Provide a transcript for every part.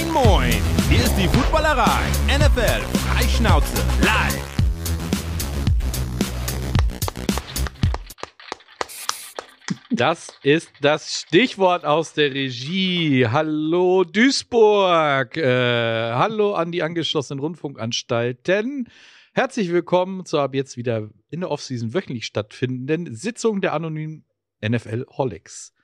Moin, moin! Hier ist die Footballerei. NFL Freischnauze live. Das ist das Stichwort aus der Regie. Hallo Duisburg. Äh, hallo an die angeschlossenen Rundfunkanstalten. Herzlich willkommen zur ab jetzt wieder in der Offseason wöchentlich stattfindenden Sitzung der anonymen NFL Holics.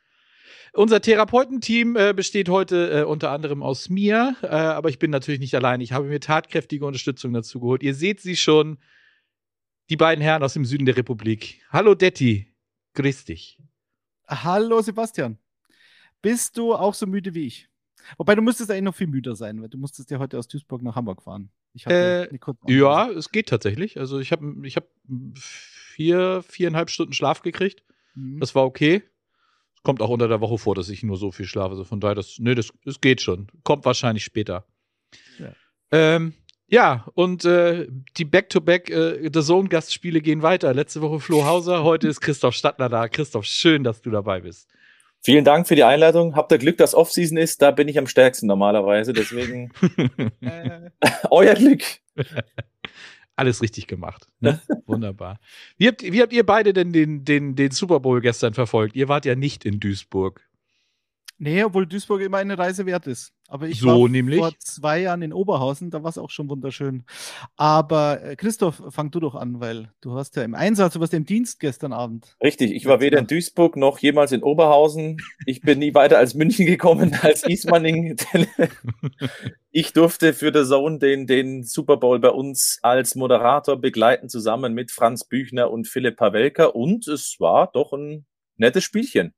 Unser Therapeutenteam äh, besteht heute äh, unter anderem aus mir, äh, aber ich bin natürlich nicht allein. Ich habe mir tatkräftige Unterstützung dazu geholt. Ihr seht sie schon, die beiden Herren aus dem Süden der Republik. Hallo Detti, grüß dich. Hallo Sebastian. Bist du auch so müde wie ich? Wobei du müsstest eigentlich noch viel müder sein, weil du musstest ja heute aus Duisburg nach Hamburg fahren. Äh, ja, es geht tatsächlich. Also ich habe ich hab vier, viereinhalb Stunden Schlaf gekriegt. Mhm. Das war okay. Kommt auch unter der Woche vor, dass ich nur so viel schlafe. Also von daher, das, nö, das, das geht schon. Kommt wahrscheinlich später. Ja, ähm, ja und äh, die Back-to-Back äh, The Zone-Gastspiele gehen weiter. Letzte Woche Flo Hauser, heute ist Christoph Stadtler da. Christoph, schön, dass du dabei bist. Vielen Dank für die Einladung. Habt ihr Glück, dass Off-Season ist? Da bin ich am stärksten normalerweise. Deswegen euer Glück. Alles richtig gemacht. Ne? Wunderbar. Wie habt, wie habt ihr beide denn den, den, den Super Bowl gestern verfolgt? Ihr wart ja nicht in Duisburg. Nee, obwohl Duisburg immer eine Reise wert ist. Aber ich so war nämlich? vor zwei Jahren in Oberhausen, da war es auch schon wunderschön. Aber äh, Christoph, fang du doch an, weil du hast ja im Einsatz, du warst ja im Dienst gestern Abend. Richtig, ich war weder in Duisburg noch jemals in Oberhausen. Ich bin nie weiter als München gekommen, als Ismaning. ich durfte für The Zone den, den Super Bowl bei uns als Moderator begleiten, zusammen mit Franz Büchner und Philipp Pawelka. Und es war doch ein nettes Spielchen.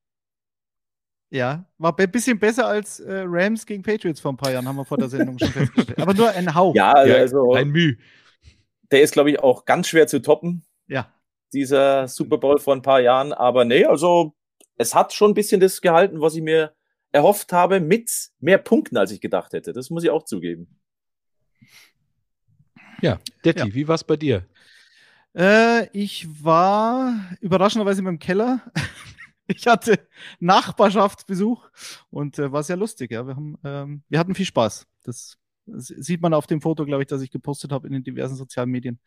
Ja, war ein bisschen besser als äh, Rams gegen Patriots vor ein paar Jahren, haben wir vor der Sendung schon festgestellt. Aber nur ein Hauch. Ja, also ein Müh. Der ist, glaube ich, auch ganz schwer zu toppen. Ja. Dieser Super Bowl vor ein paar Jahren. Aber nee, also es hat schon ein bisschen das gehalten, was ich mir erhofft habe, mit mehr Punkten, als ich gedacht hätte. Das muss ich auch zugeben. Ja, Detti, ja. wie war's bei dir? Äh, ich war überraschenderweise in meinem Keller. Ich hatte Nachbarschaftsbesuch und äh, war sehr lustig. Ja, wir haben, ähm, wir hatten viel Spaß. Das, sieht man auf dem Foto, glaube ich, das ich gepostet habe in den diversen sozialen Medien.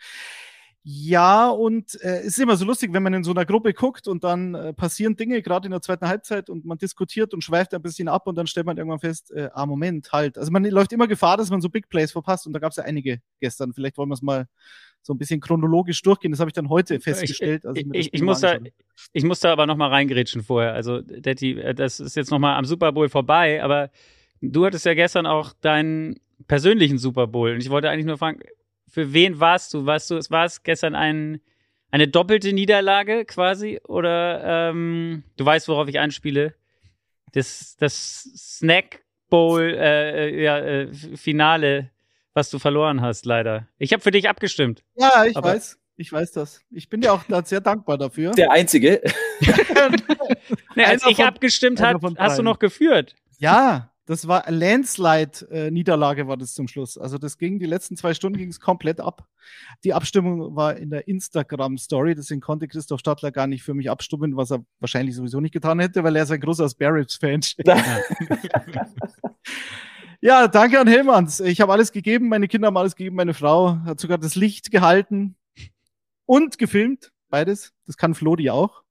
Ja, und äh, es ist immer so lustig, wenn man in so einer Gruppe guckt und dann äh, passieren Dinge, gerade in der zweiten Halbzeit, und man diskutiert und schweift ein bisschen ab und dann stellt man irgendwann fest, äh, ah, Moment, halt. Also man läuft immer Gefahr, dass man so Big Plays verpasst und da gab es ja einige gestern. Vielleicht wollen wir es mal so ein bisschen chronologisch durchgehen. Das habe ich dann heute festgestellt. Ich, ich, ich, ich muss, da, ich muss da aber noch mal reingerätschen vorher. Also, Detti, äh, das ist jetzt noch mal am Super Bowl vorbei, aber du hattest ja gestern auch deinen persönlichen Super Bowl. Und ich wollte eigentlich nur fragen, für wen warst du? Warst du, war es gestern ein, eine doppelte Niederlage quasi? Oder ähm, du weißt, worauf ich anspiele? Das, das Snack Bowl äh, äh, ja, äh, Finale, was du verloren hast, leider. Ich habe für dich abgestimmt. Ja, ich weiß. Ich weiß das. Ich bin dir auch sehr dankbar dafür. Der Einzige. nee, als ich abgestimmt habe, hast du noch geführt. Ja, das war Landslide-Niederlage, war das zum Schluss. Also das ging, die letzten zwei Stunden ging es komplett ab. Die Abstimmung war in der Instagram-Story, deswegen konnte Christoph Stadler gar nicht für mich abstimmen, was er wahrscheinlich sowieso nicht getan hätte, weil er ist ein großer Sparrows-Fan. ja, danke an Hellmanns. Ich habe alles gegeben, meine Kinder haben alles gegeben, meine Frau hat sogar das Licht gehalten und gefilmt. Beides. Das kann Flodi auch.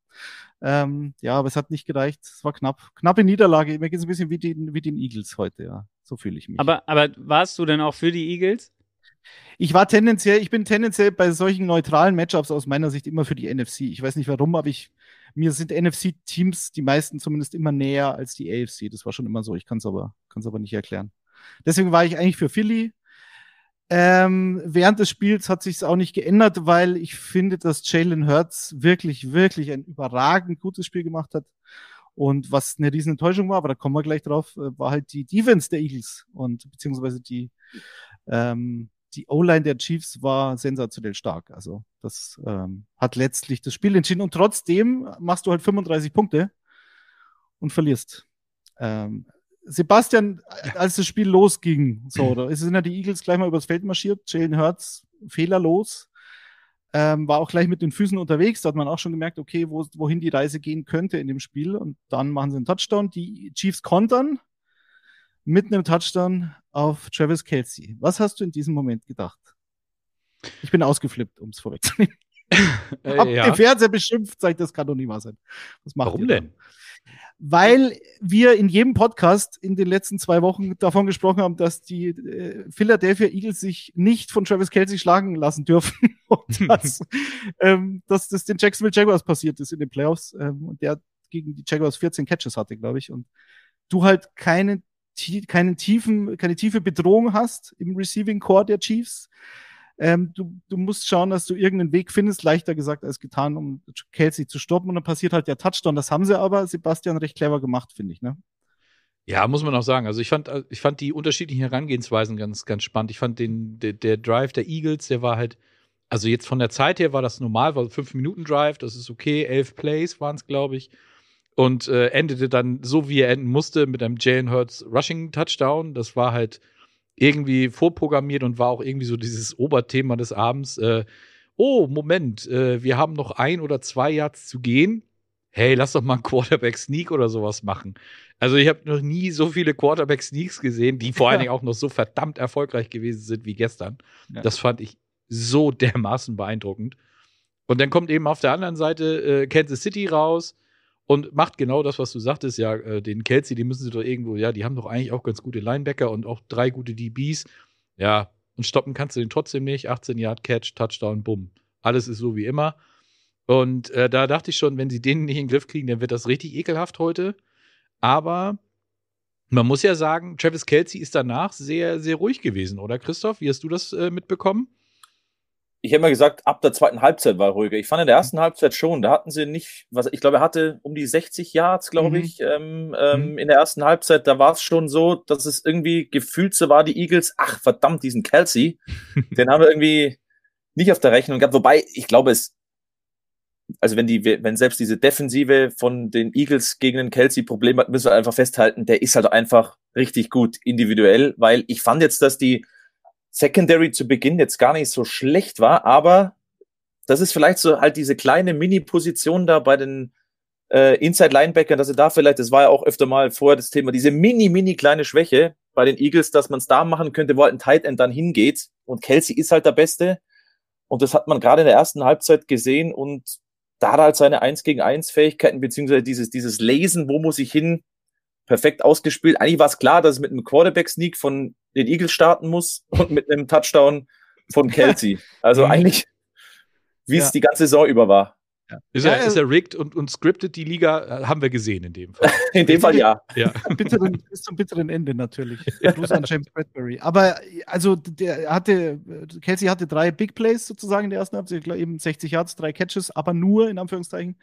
Ähm, ja, aber es hat nicht gereicht. Es war knapp. Knappe Niederlage. Mir geht es ein bisschen wie den, wie den Eagles heute, ja. So fühle ich mich. Aber, aber warst du denn auch für die Eagles? Ich war tendenziell, ich bin tendenziell bei solchen neutralen Matchups aus meiner Sicht immer für die NFC. Ich weiß nicht warum, aber ich, mir sind NFC-Teams die meisten zumindest immer näher als die AFC. Das war schon immer so. Ich kann es aber, kann's aber nicht erklären. Deswegen war ich eigentlich für Philly. Ähm, während des Spiels hat sich auch nicht geändert, weil ich finde, dass Jalen Hurts wirklich, wirklich ein überragend gutes Spiel gemacht hat. Und was eine riesen Enttäuschung war, aber da kommen wir gleich drauf, äh, war halt die Defense der Eagles und beziehungsweise die, ähm, die O-Line der Chiefs war sensationell stark. Also das ähm, hat letztlich das Spiel entschieden und trotzdem machst du halt 35 Punkte und verlierst. Ähm, Sebastian, als das Spiel losging, so, da sind ja die Eagles gleich mal übers Feld marschiert, Jalen Hurts fehlerlos, ähm, war auch gleich mit den Füßen unterwegs, da hat man auch schon gemerkt, okay, wo, wohin die Reise gehen könnte in dem Spiel und dann machen sie einen Touchdown, die Chiefs kontern, mit einem Touchdown auf Travis Kelsey. Was hast du in diesem Moment gedacht? Ich bin ausgeflippt, um es vorwegzunehmen. Äh, Hab ja. den Fernseher beschimpft, sagt, das kann doch nicht wahr sein. Was macht Warum ihr da? Weil wir in jedem Podcast in den letzten zwei Wochen davon gesprochen haben, dass die äh, Philadelphia Eagles sich nicht von Travis Kelsey schlagen lassen dürfen. Und dass, ähm, dass das den Jacksonville Jaguars passiert ist in den Playoffs. Ähm, und der gegen die Jaguars 14 Catches hatte, glaube ich, und du halt keine, keinen tiefen, keine tiefe Bedrohung hast im Receiving Core der Chiefs. Ähm, du, du musst schauen, dass du irgendeinen Weg findest, leichter gesagt als getan, um Kelsey zu stoppen. Und dann passiert halt der Touchdown. Das haben sie aber, Sebastian, recht clever gemacht, finde ich. Ne? Ja, muss man auch sagen. Also ich fand, äh, ich fand die unterschiedlichen Herangehensweisen ganz, ganz spannend. Ich fand den, der, der Drive der Eagles, der war halt, also jetzt von der Zeit her war das normal, war fünf Minuten Drive, das ist okay, elf Plays waren es, glaube ich. Und äh, endete dann so, wie er enden musste, mit einem Jalen Hurts Rushing Touchdown. Das war halt irgendwie vorprogrammiert und war auch irgendwie so dieses Oberthema des Abends. Äh, oh, Moment, äh, wir haben noch ein oder zwei Yards zu gehen. Hey, lass doch mal einen Quarterback-Sneak oder sowas machen. Also ich habe noch nie so viele Quarterback-Sneaks gesehen, die vor allen Dingen auch noch so verdammt erfolgreich gewesen sind wie gestern. Ja. Das fand ich so dermaßen beeindruckend. Und dann kommt eben auf der anderen Seite äh, Kansas City raus und macht genau das, was du sagtest. Ja, äh, den Kelsey, die müssen sie doch irgendwo, ja, die haben doch eigentlich auch ganz gute Linebacker und auch drei gute DBs. Ja, und stoppen kannst du den trotzdem nicht. 18 Yard Catch, Touchdown, bumm. Alles ist so wie immer. Und äh, da dachte ich schon, wenn sie den nicht in den Griff kriegen, dann wird das richtig ekelhaft heute. Aber man muss ja sagen, Travis Kelsey ist danach sehr, sehr ruhig gewesen, oder Christoph? Wie hast du das äh, mitbekommen? Ich hätte mal gesagt, ab der zweiten Halbzeit war er ruhiger. Ich fand in der ersten Halbzeit schon, da hatten sie nicht, was ich glaube, er hatte um die 60 Yards, glaube Mhm. ich, ähm, ähm, Mhm. in der ersten Halbzeit. Da war es schon so, dass es irgendwie gefühlt so war, die Eagles, ach verdammt, diesen Kelsey, den haben wir irgendwie nicht auf der Rechnung gehabt. Wobei, ich glaube, es, also wenn die, wenn selbst diese Defensive von den Eagles gegen den Kelsey Problem hat, müssen wir einfach festhalten, der ist halt einfach richtig gut individuell, weil ich fand jetzt, dass die Secondary zu Beginn jetzt gar nicht so schlecht war, aber das ist vielleicht so halt diese kleine Mini-Position da bei den äh, Inside-Linebackern, dass sie da vielleicht, das war ja auch öfter mal vorher das Thema, diese mini, mini kleine Schwäche bei den Eagles, dass man es da machen könnte, wo halt ein Tight End dann hingeht. Und Kelsey ist halt der Beste. Und das hat man gerade in der ersten Halbzeit gesehen und da hat er halt seine 1 gegen 1 Fähigkeiten, beziehungsweise dieses, dieses Lesen, wo muss ich hin, perfekt ausgespielt. Eigentlich war es klar, dass es mit einem Quarterback-Sneak von den Eagles starten muss und mit einem Touchdown von Kelsey. Also Mhm. eigentlich, wie es Ja. die ganze Saison über war. Ist, Ja, er, ist er rigged und, und scripted die Liga? Äh, Haben wir gesehen in dem Fall. In dem Fall ja. ja. bitteren, bis zum bitteren Ende natürlich. Gruß an James Bradbury. Aber also der hatte, Kelsey hatte drei Big Plays sozusagen in der ersten Halbzeit, eben 60 Yards, drei Catches, aber nur in Anführungszeichen.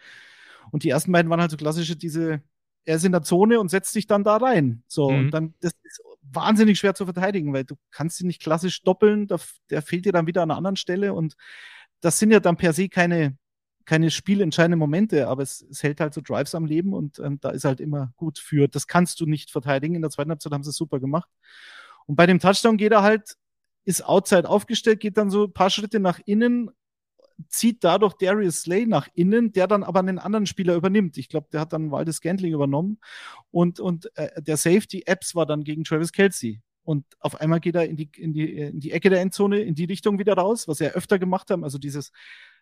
Und die ersten beiden waren halt so klassische, diese, er ist in der Zone und setzt sich dann da rein. So, Mhm. und dann, das ist wahnsinnig schwer zu verteidigen, weil du kannst ihn nicht klassisch doppeln, da, der fehlt dir dann wieder an einer anderen Stelle und das sind ja dann per se keine, keine spielentscheidenden Momente, aber es, es hält halt so Drives am Leben und ähm, da ist halt immer gut für. Das kannst du nicht verteidigen. In der zweiten Halbzeit haben sie es super gemacht. Und bei dem Touchdown geht er halt, ist outside aufgestellt, geht dann so ein paar Schritte nach innen, zieht dadurch Darius Slay nach innen, der dann aber einen anderen Spieler übernimmt. Ich glaube, der hat dann Waldes Scantling übernommen und, und äh, der Safety Apps war dann gegen Travis Kelsey. Und auf einmal geht er in die, in, die, in die Ecke der Endzone, in die Richtung wieder raus, was wir öfter gemacht haben. Also dieses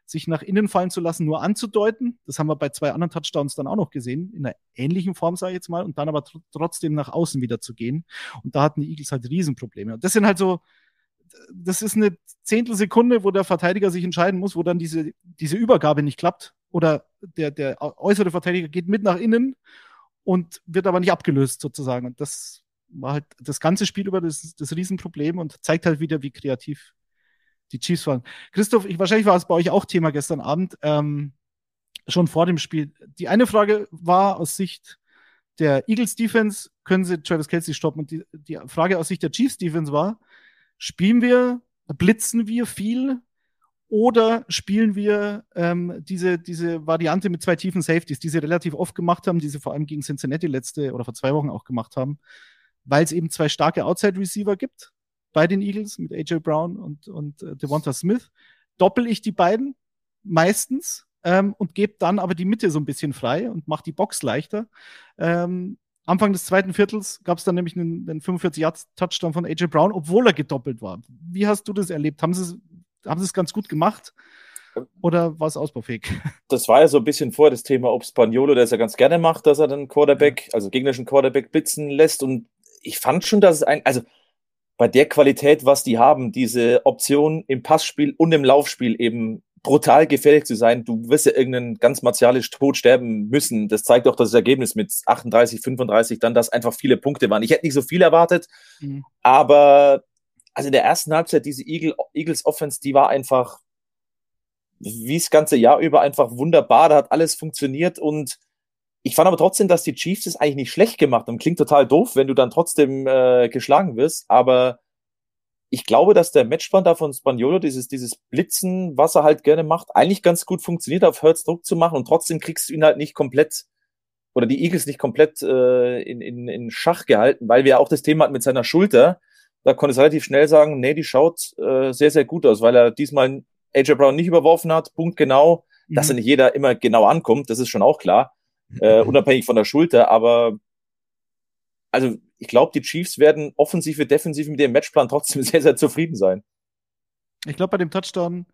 sich nach innen fallen zu lassen, nur anzudeuten. Das haben wir bei zwei anderen Touchdowns dann auch noch gesehen, in einer ähnlichen Form, sage ich jetzt mal, und dann aber tr trotzdem nach außen wieder zu gehen. Und da hatten die Eagles halt Riesenprobleme. Und das sind halt so, das ist eine Zehntelsekunde, wo der Verteidiger sich entscheiden muss, wo dann diese, diese Übergabe nicht klappt. Oder der, der äußere Verteidiger geht mit nach innen und wird aber nicht abgelöst sozusagen. Und das war halt das ganze Spiel über das, das Riesenproblem und zeigt halt wieder, wie kreativ die Chiefs waren. Christoph, ich, wahrscheinlich war es bei euch auch Thema gestern Abend, ähm, schon vor dem Spiel. Die eine Frage war aus Sicht der Eagles Defense, können sie Travis Kelsey stoppen? Und die, die Frage aus Sicht der Chiefs Defense war, spielen wir, blitzen wir viel oder spielen wir ähm, diese, diese Variante mit zwei tiefen Safeties, die sie relativ oft gemacht haben, die sie vor allem gegen Cincinnati letzte oder vor zwei Wochen auch gemacht haben, weil es eben zwei starke Outside-Receiver gibt bei den Eagles mit AJ Brown und, und äh, Devonta Smith. Doppel ich die beiden meistens ähm, und gebe dann aber die Mitte so ein bisschen frei und mache die Box leichter. Ähm, Anfang des zweiten Viertels gab es dann nämlich einen, einen 45-Yards-Touchdown von AJ Brown, obwohl er gedoppelt war. Wie hast du das erlebt? Haben sie haben es ganz gut gemacht? Oder war es ausbaufähig? Das war ja so ein bisschen vor das Thema, ob Spaniolo das ja ganz gerne macht, dass er dann Quarterback, also gegnerischen Quarterback blitzen lässt. Und ich fand schon, dass es ein, also bei der Qualität, was die haben, diese Option im Passspiel und im Laufspiel eben brutal gefährlich zu sein. Du wirst ja irgendeinen ganz martialisch Tod sterben müssen. Das zeigt auch das Ergebnis mit 38, 35 dann, dass einfach viele Punkte waren. Ich hätte nicht so viel erwartet, mhm. aber also in der ersten Halbzeit diese Eagle, Eagles Offense, die war einfach wie das ganze Jahr über einfach wunderbar. Da hat alles funktioniert und ich fand aber trotzdem, dass die Chiefs es eigentlich nicht schlecht gemacht haben. Klingt total doof, wenn du dann trotzdem äh, geschlagen wirst, aber ich glaube, dass der Matchplan da von Spaniolo, dieses, dieses Blitzen, was er halt gerne macht, eigentlich ganz gut funktioniert, auf Hertz Druck zu machen und trotzdem kriegst du ihn halt nicht komplett oder die Eagles nicht komplett äh, in, in, in Schach gehalten, weil wir auch das Thema hatten mit seiner Schulter. Da konnte es relativ schnell sagen, nee, die schaut äh, sehr, sehr gut aus, weil er diesmal AJ Brown nicht überworfen hat, Punkt genau, mhm. dass er nicht jeder immer genau ankommt, das ist schon auch klar, äh, unabhängig von der Schulter, aber also ich glaube, die Chiefs werden offensiv wie defensiv mit dem Matchplan trotzdem sehr, sehr zufrieden sein. Ich glaube, bei dem Touchdown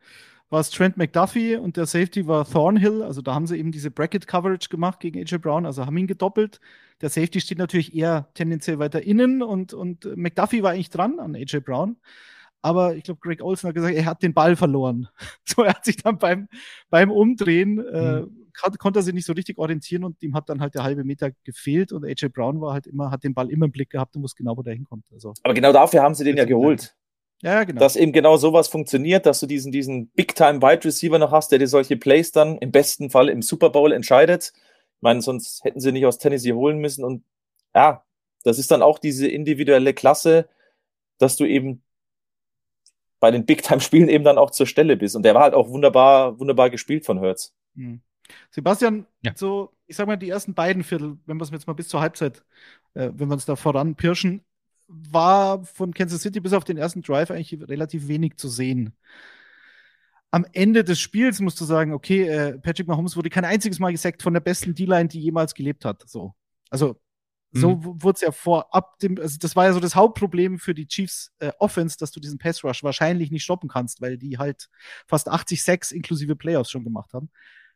war es Trent McDuffie und der Safety war Thornhill. Also da haben sie eben diese Bracket-Coverage gemacht gegen AJ Brown, also haben ihn gedoppelt. Der Safety steht natürlich eher tendenziell weiter innen und, und McDuffie war eigentlich dran an AJ Brown. Aber ich glaube, Greg Olsen hat gesagt, er hat den Ball verloren. so, er hat sich dann beim, beim Umdrehen äh, mhm konnte er sich nicht so richtig orientieren und ihm hat dann halt der halbe Meter gefehlt und AJ Brown war halt immer, hat den Ball immer im Blick gehabt und wusste genau, wo der hinkommt. Also, Aber genau dafür haben sie den ja geholt. Ja, genau. Dass eben genau sowas funktioniert, dass du diesen, diesen Big-Time-Wide Receiver noch hast, der dir solche Plays dann im besten Fall im Super Bowl entscheidet. Ich meine, sonst hätten sie nicht aus Tennessee holen müssen und ja, das ist dann auch diese individuelle Klasse, dass du eben bei den Big-Time-Spielen eben dann auch zur Stelle bist. Und der war halt auch wunderbar, wunderbar gespielt von Hertz. Mhm. Sebastian, ja. so, ich sag mal, die ersten beiden Viertel, wenn wir es jetzt mal bis zur Halbzeit, äh, wenn wir uns da voran pirschen, war von Kansas City bis auf den ersten Drive eigentlich relativ wenig zu sehen. Am Ende des Spiels musst du sagen, okay, äh, Patrick Mahomes wurde kein einziges Mal gesackt von der besten D-Line, die jemals gelebt hat. So. Also, so mhm. wurde es ja vorab dem, also das war ja so das Hauptproblem für die Chiefs äh, Offense, dass du diesen Pass Rush wahrscheinlich nicht stoppen kannst, weil die halt fast 80 Sacks inklusive Playoffs schon gemacht haben.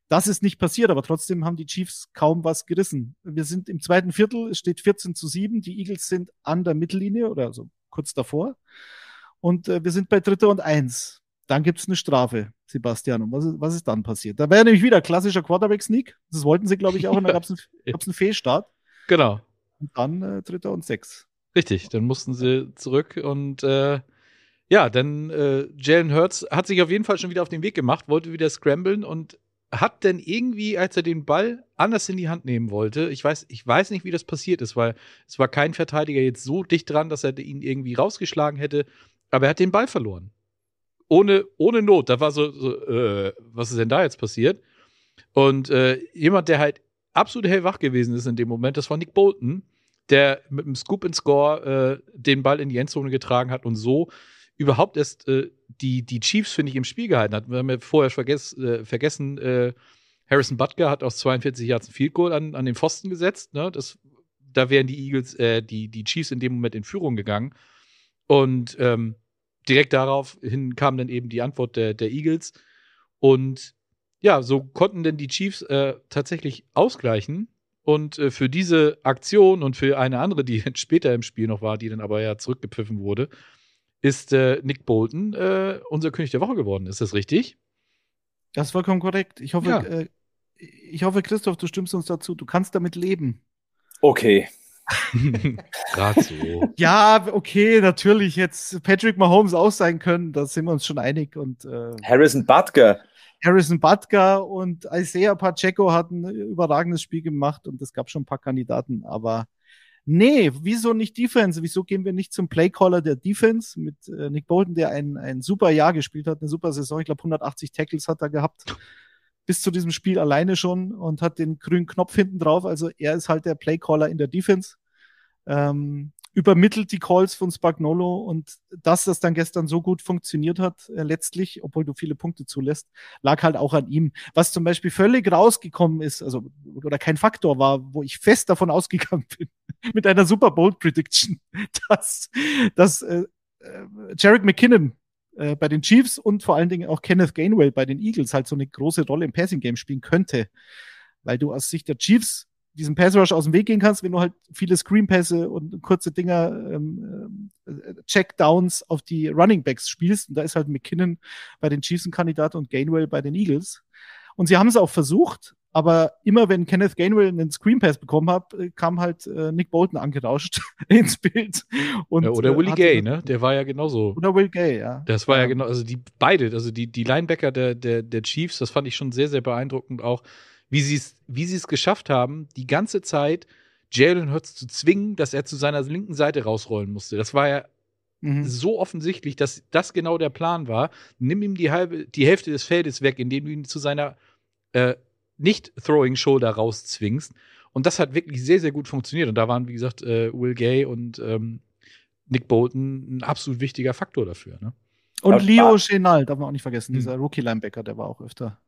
Das ist nicht passiert, aber trotzdem haben die Chiefs kaum was gerissen. Wir sind im zweiten Viertel, es steht 14 zu 7. Die Eagles sind an der Mittellinie oder so kurz davor. Und äh, wir sind bei Dritter und Eins. Dann gibt es eine Strafe, Sebastian. Und was ist, was ist dann passiert? Da wäre nämlich wieder klassischer Quarterback-Sneak. Das wollten sie, glaube ich, auch. Und da gab es einen, einen Fehlstart. Genau. Und dann äh, Dritter und Sechs. Richtig, dann mussten sie zurück und äh, ja, dann äh, Jalen Hurts hat sich auf jeden Fall schon wieder auf den Weg gemacht, wollte wieder scramblen und hat denn irgendwie, als er den Ball anders in die Hand nehmen wollte, ich weiß, ich weiß nicht, wie das passiert ist, weil es war kein Verteidiger jetzt so dicht dran, dass er ihn irgendwie rausgeschlagen hätte, aber er hat den Ball verloren. Ohne, ohne Not. Da war so, so äh, was ist denn da jetzt passiert? Und äh, jemand, der halt absolut hellwach gewesen ist in dem Moment, das war Nick Bolton, der mit dem Scoop and Score äh, den Ball in die Endzone getragen hat und so überhaupt erst äh, die, die Chiefs, finde ich, im Spiel gehalten hat. Wir haben ja vorher vergess, äh, vergessen, äh, Harrison Butker hat aus 42 Yards ein Field Goal an, an den Pfosten gesetzt. Ne? Das, da wären die Eagles, äh, die, die Chiefs in dem Moment in Führung gegangen. Und ähm, direkt daraufhin kam dann eben die Antwort der, der Eagles. Und ja, so konnten denn die Chiefs äh, tatsächlich ausgleichen. Und äh, für diese Aktion und für eine andere, die später im Spiel noch war, die dann aber ja zurückgepfiffen wurde, ist äh, Nick Bolton äh, unser König der Woche geworden. Ist das richtig? Das ist vollkommen korrekt. Ich hoffe, ja. äh, ich hoffe, Christoph, du stimmst uns dazu. Du kannst damit leben. Okay. Gerade so. Ja, okay, natürlich. Jetzt Patrick Mahomes auch sein können, da sind wir uns schon einig. Und, äh, Harrison Butker. Harrison Butker und Isaiah Pacheco hatten ein überragendes Spiel gemacht und es gab schon ein paar Kandidaten, aber nee, wieso nicht Defense? Wieso gehen wir nicht zum Playcaller der Defense mit äh, Nick Bolton, der ein, ein super Jahr gespielt hat, eine super Saison. Ich glaube, 180 Tackles hat er gehabt. Bis zu diesem Spiel alleine schon und hat den grünen Knopf hinten drauf. Also er ist halt der Playcaller in der Defense. Ähm, übermittelt die Calls von Spagnolo und dass das dann gestern so gut funktioniert hat, äh, letztlich, obwohl du viele Punkte zulässt, lag halt auch an ihm. Was zum Beispiel völlig rausgekommen ist, also oder kein Faktor war, wo ich fest davon ausgegangen bin, mit einer Super Bowl Prediction, dass, dass äh, äh, Jarek McKinnon äh, bei den Chiefs und vor allen Dingen auch Kenneth Gainwell bei den Eagles halt so eine große Rolle im Passing Game spielen könnte, weil du aus Sicht der Chiefs diesen Pass Rush aus dem Weg gehen kannst, wenn du halt viele Screen Pässe und kurze Dinger, ähm, äh, Checkdowns auf die Running Backs spielst. Und da ist halt McKinnon bei den Chiefs ein Kandidat und Gainwell bei den Eagles. Und sie haben es auch versucht, aber immer wenn Kenneth Gainwell einen Screen Pass bekommen hat, äh, kam halt äh, Nick Bolton angerauscht ins Bild. Und, ja, oder äh, Willie Gay, ne? Der war ja genauso. Oder Will Gay, ja. Das war ja, ja genau, also die beide, also die, die Linebacker der, der, der Chiefs, das fand ich schon sehr, sehr beeindruckend auch wie sie es wie es geschafft haben, die ganze Zeit Jalen Hurts zu zwingen, dass er zu seiner linken Seite rausrollen musste. Das war ja mhm. so offensichtlich, dass das genau der Plan war. Nimm ihm die halbe, die Hälfte des Feldes weg, indem du ihn zu seiner äh, nicht Throwing Shoulder rauszwingst. Und das hat wirklich sehr, sehr gut funktioniert. Und da waren, wie gesagt, äh, Will Gay und ähm, Nick Bolton ein absolut wichtiger Faktor dafür. Ne? Und Leo Chenal, darf man auch nicht vergessen, hm. dieser Rookie-Linebacker, der war auch öfter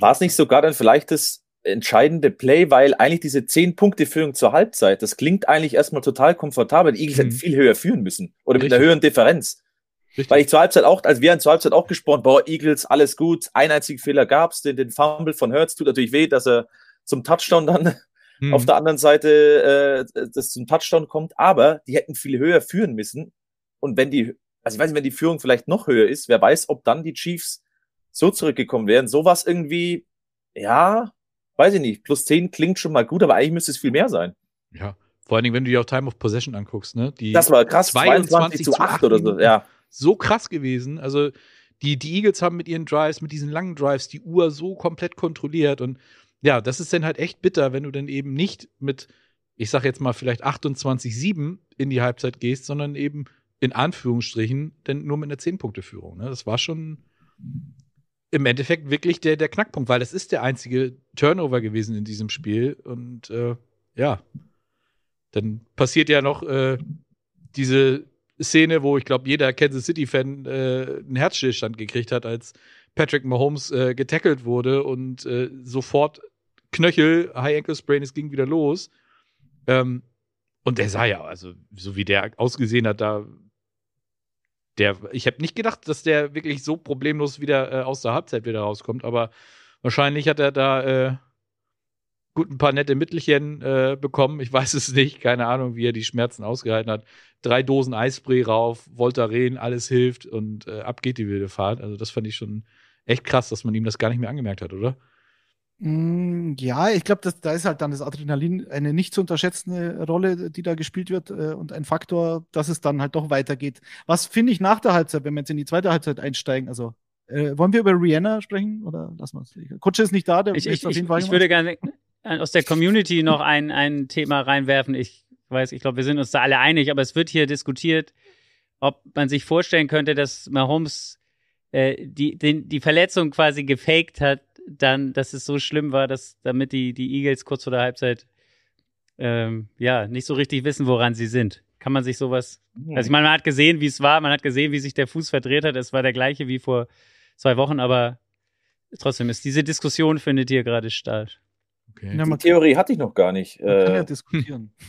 war es nicht sogar dann vielleicht das entscheidende Play, weil eigentlich diese 10-Punkte-Führung zur Halbzeit, das klingt eigentlich erstmal total komfortabel. Die Eagles mhm. hätten viel höher führen müssen. Oder Richtig. mit einer höheren Differenz. Richtig. Weil ich zur Halbzeit auch, als wir haben zur Halbzeit auch gesprochen, boah, Eagles, alles gut, ein einzigen Fehler gab's, den, den Fumble von Hertz tut natürlich weh, dass er zum Touchdown dann mhm. auf der anderen Seite äh, das zum Touchdown kommt, aber die hätten viel höher führen müssen. Und wenn die, also ich weiß nicht, wenn die Führung vielleicht noch höher ist, wer weiß, ob dann die Chiefs so zurückgekommen wären. Sowas irgendwie, ja, weiß ich nicht, plus 10 klingt schon mal gut, aber eigentlich müsste es viel mehr sein. Ja, vor allen Dingen, wenn du dir auch Time of Possession anguckst, ne? Die das war krass, 22, 22 zu 8 oder so, ja. So krass gewesen. Also, die, die Eagles haben mit ihren Drives, mit diesen langen Drives, die Uhr so komplett kontrolliert. Und ja, das ist dann halt echt bitter, wenn du dann eben nicht mit, ich sag jetzt mal, vielleicht 28-7 in die Halbzeit gehst, sondern eben in Anführungsstrichen denn nur mit einer 10-Punkte-Führung. Ne? Das war schon im Endeffekt wirklich der, der Knackpunkt, weil das ist der einzige Turnover gewesen in diesem Spiel. Und äh, ja, dann passiert ja noch äh, diese Szene, wo ich glaube, jeder Kansas City-Fan äh, einen Herzstillstand gekriegt hat, als Patrick Mahomes äh, getackelt wurde und äh, sofort Knöchel, High Ankle Sprain, es ging wieder los. Ähm, und der sah ja, also so wie der ausgesehen hat, da der, ich habe nicht gedacht, dass der wirklich so problemlos wieder äh, aus der Halbzeit wieder rauskommt, aber wahrscheinlich hat er da äh, gut ein paar nette Mittelchen äh, bekommen. Ich weiß es nicht, keine Ahnung, wie er die Schmerzen ausgehalten hat. Drei Dosen Eispray rauf, Voltaren, alles hilft und äh, ab geht die wilde Fahrt. Also das fand ich schon echt krass, dass man ihm das gar nicht mehr angemerkt hat, oder? Mm, ja, ich glaube, da ist halt dann das Adrenalin eine nicht zu unterschätzende Rolle, die da gespielt wird äh, und ein Faktor, dass es dann halt doch weitergeht. Was finde ich nach der Halbzeit, wenn wir jetzt in die zweite Halbzeit einsteigen, also äh, wollen wir über Rihanna sprechen oder lassen wir es? Kutsche ist nicht da, der ich, ich, auf jeden Fall. Ich, ich würde gerne aus der Community noch ein, ein Thema reinwerfen. Ich weiß, ich glaube, wir sind uns da alle einig, aber es wird hier diskutiert, ob man sich vorstellen könnte, dass Mahomes äh, die, den, die Verletzung quasi gefaked hat dann, dass es so schlimm war, dass damit die, die Eagles kurz vor der Halbzeit ähm, ja nicht so richtig wissen, woran sie sind. Kann man sich sowas. Also ich meine, man hat gesehen, wie es war, man hat gesehen, wie sich der Fuß verdreht hat. Es war der gleiche wie vor zwei Wochen, aber trotzdem ist diese Diskussion findet hier gerade statt. Okay. Die Theorie hatte ich noch gar nicht. Man kann ja äh, diskutieren.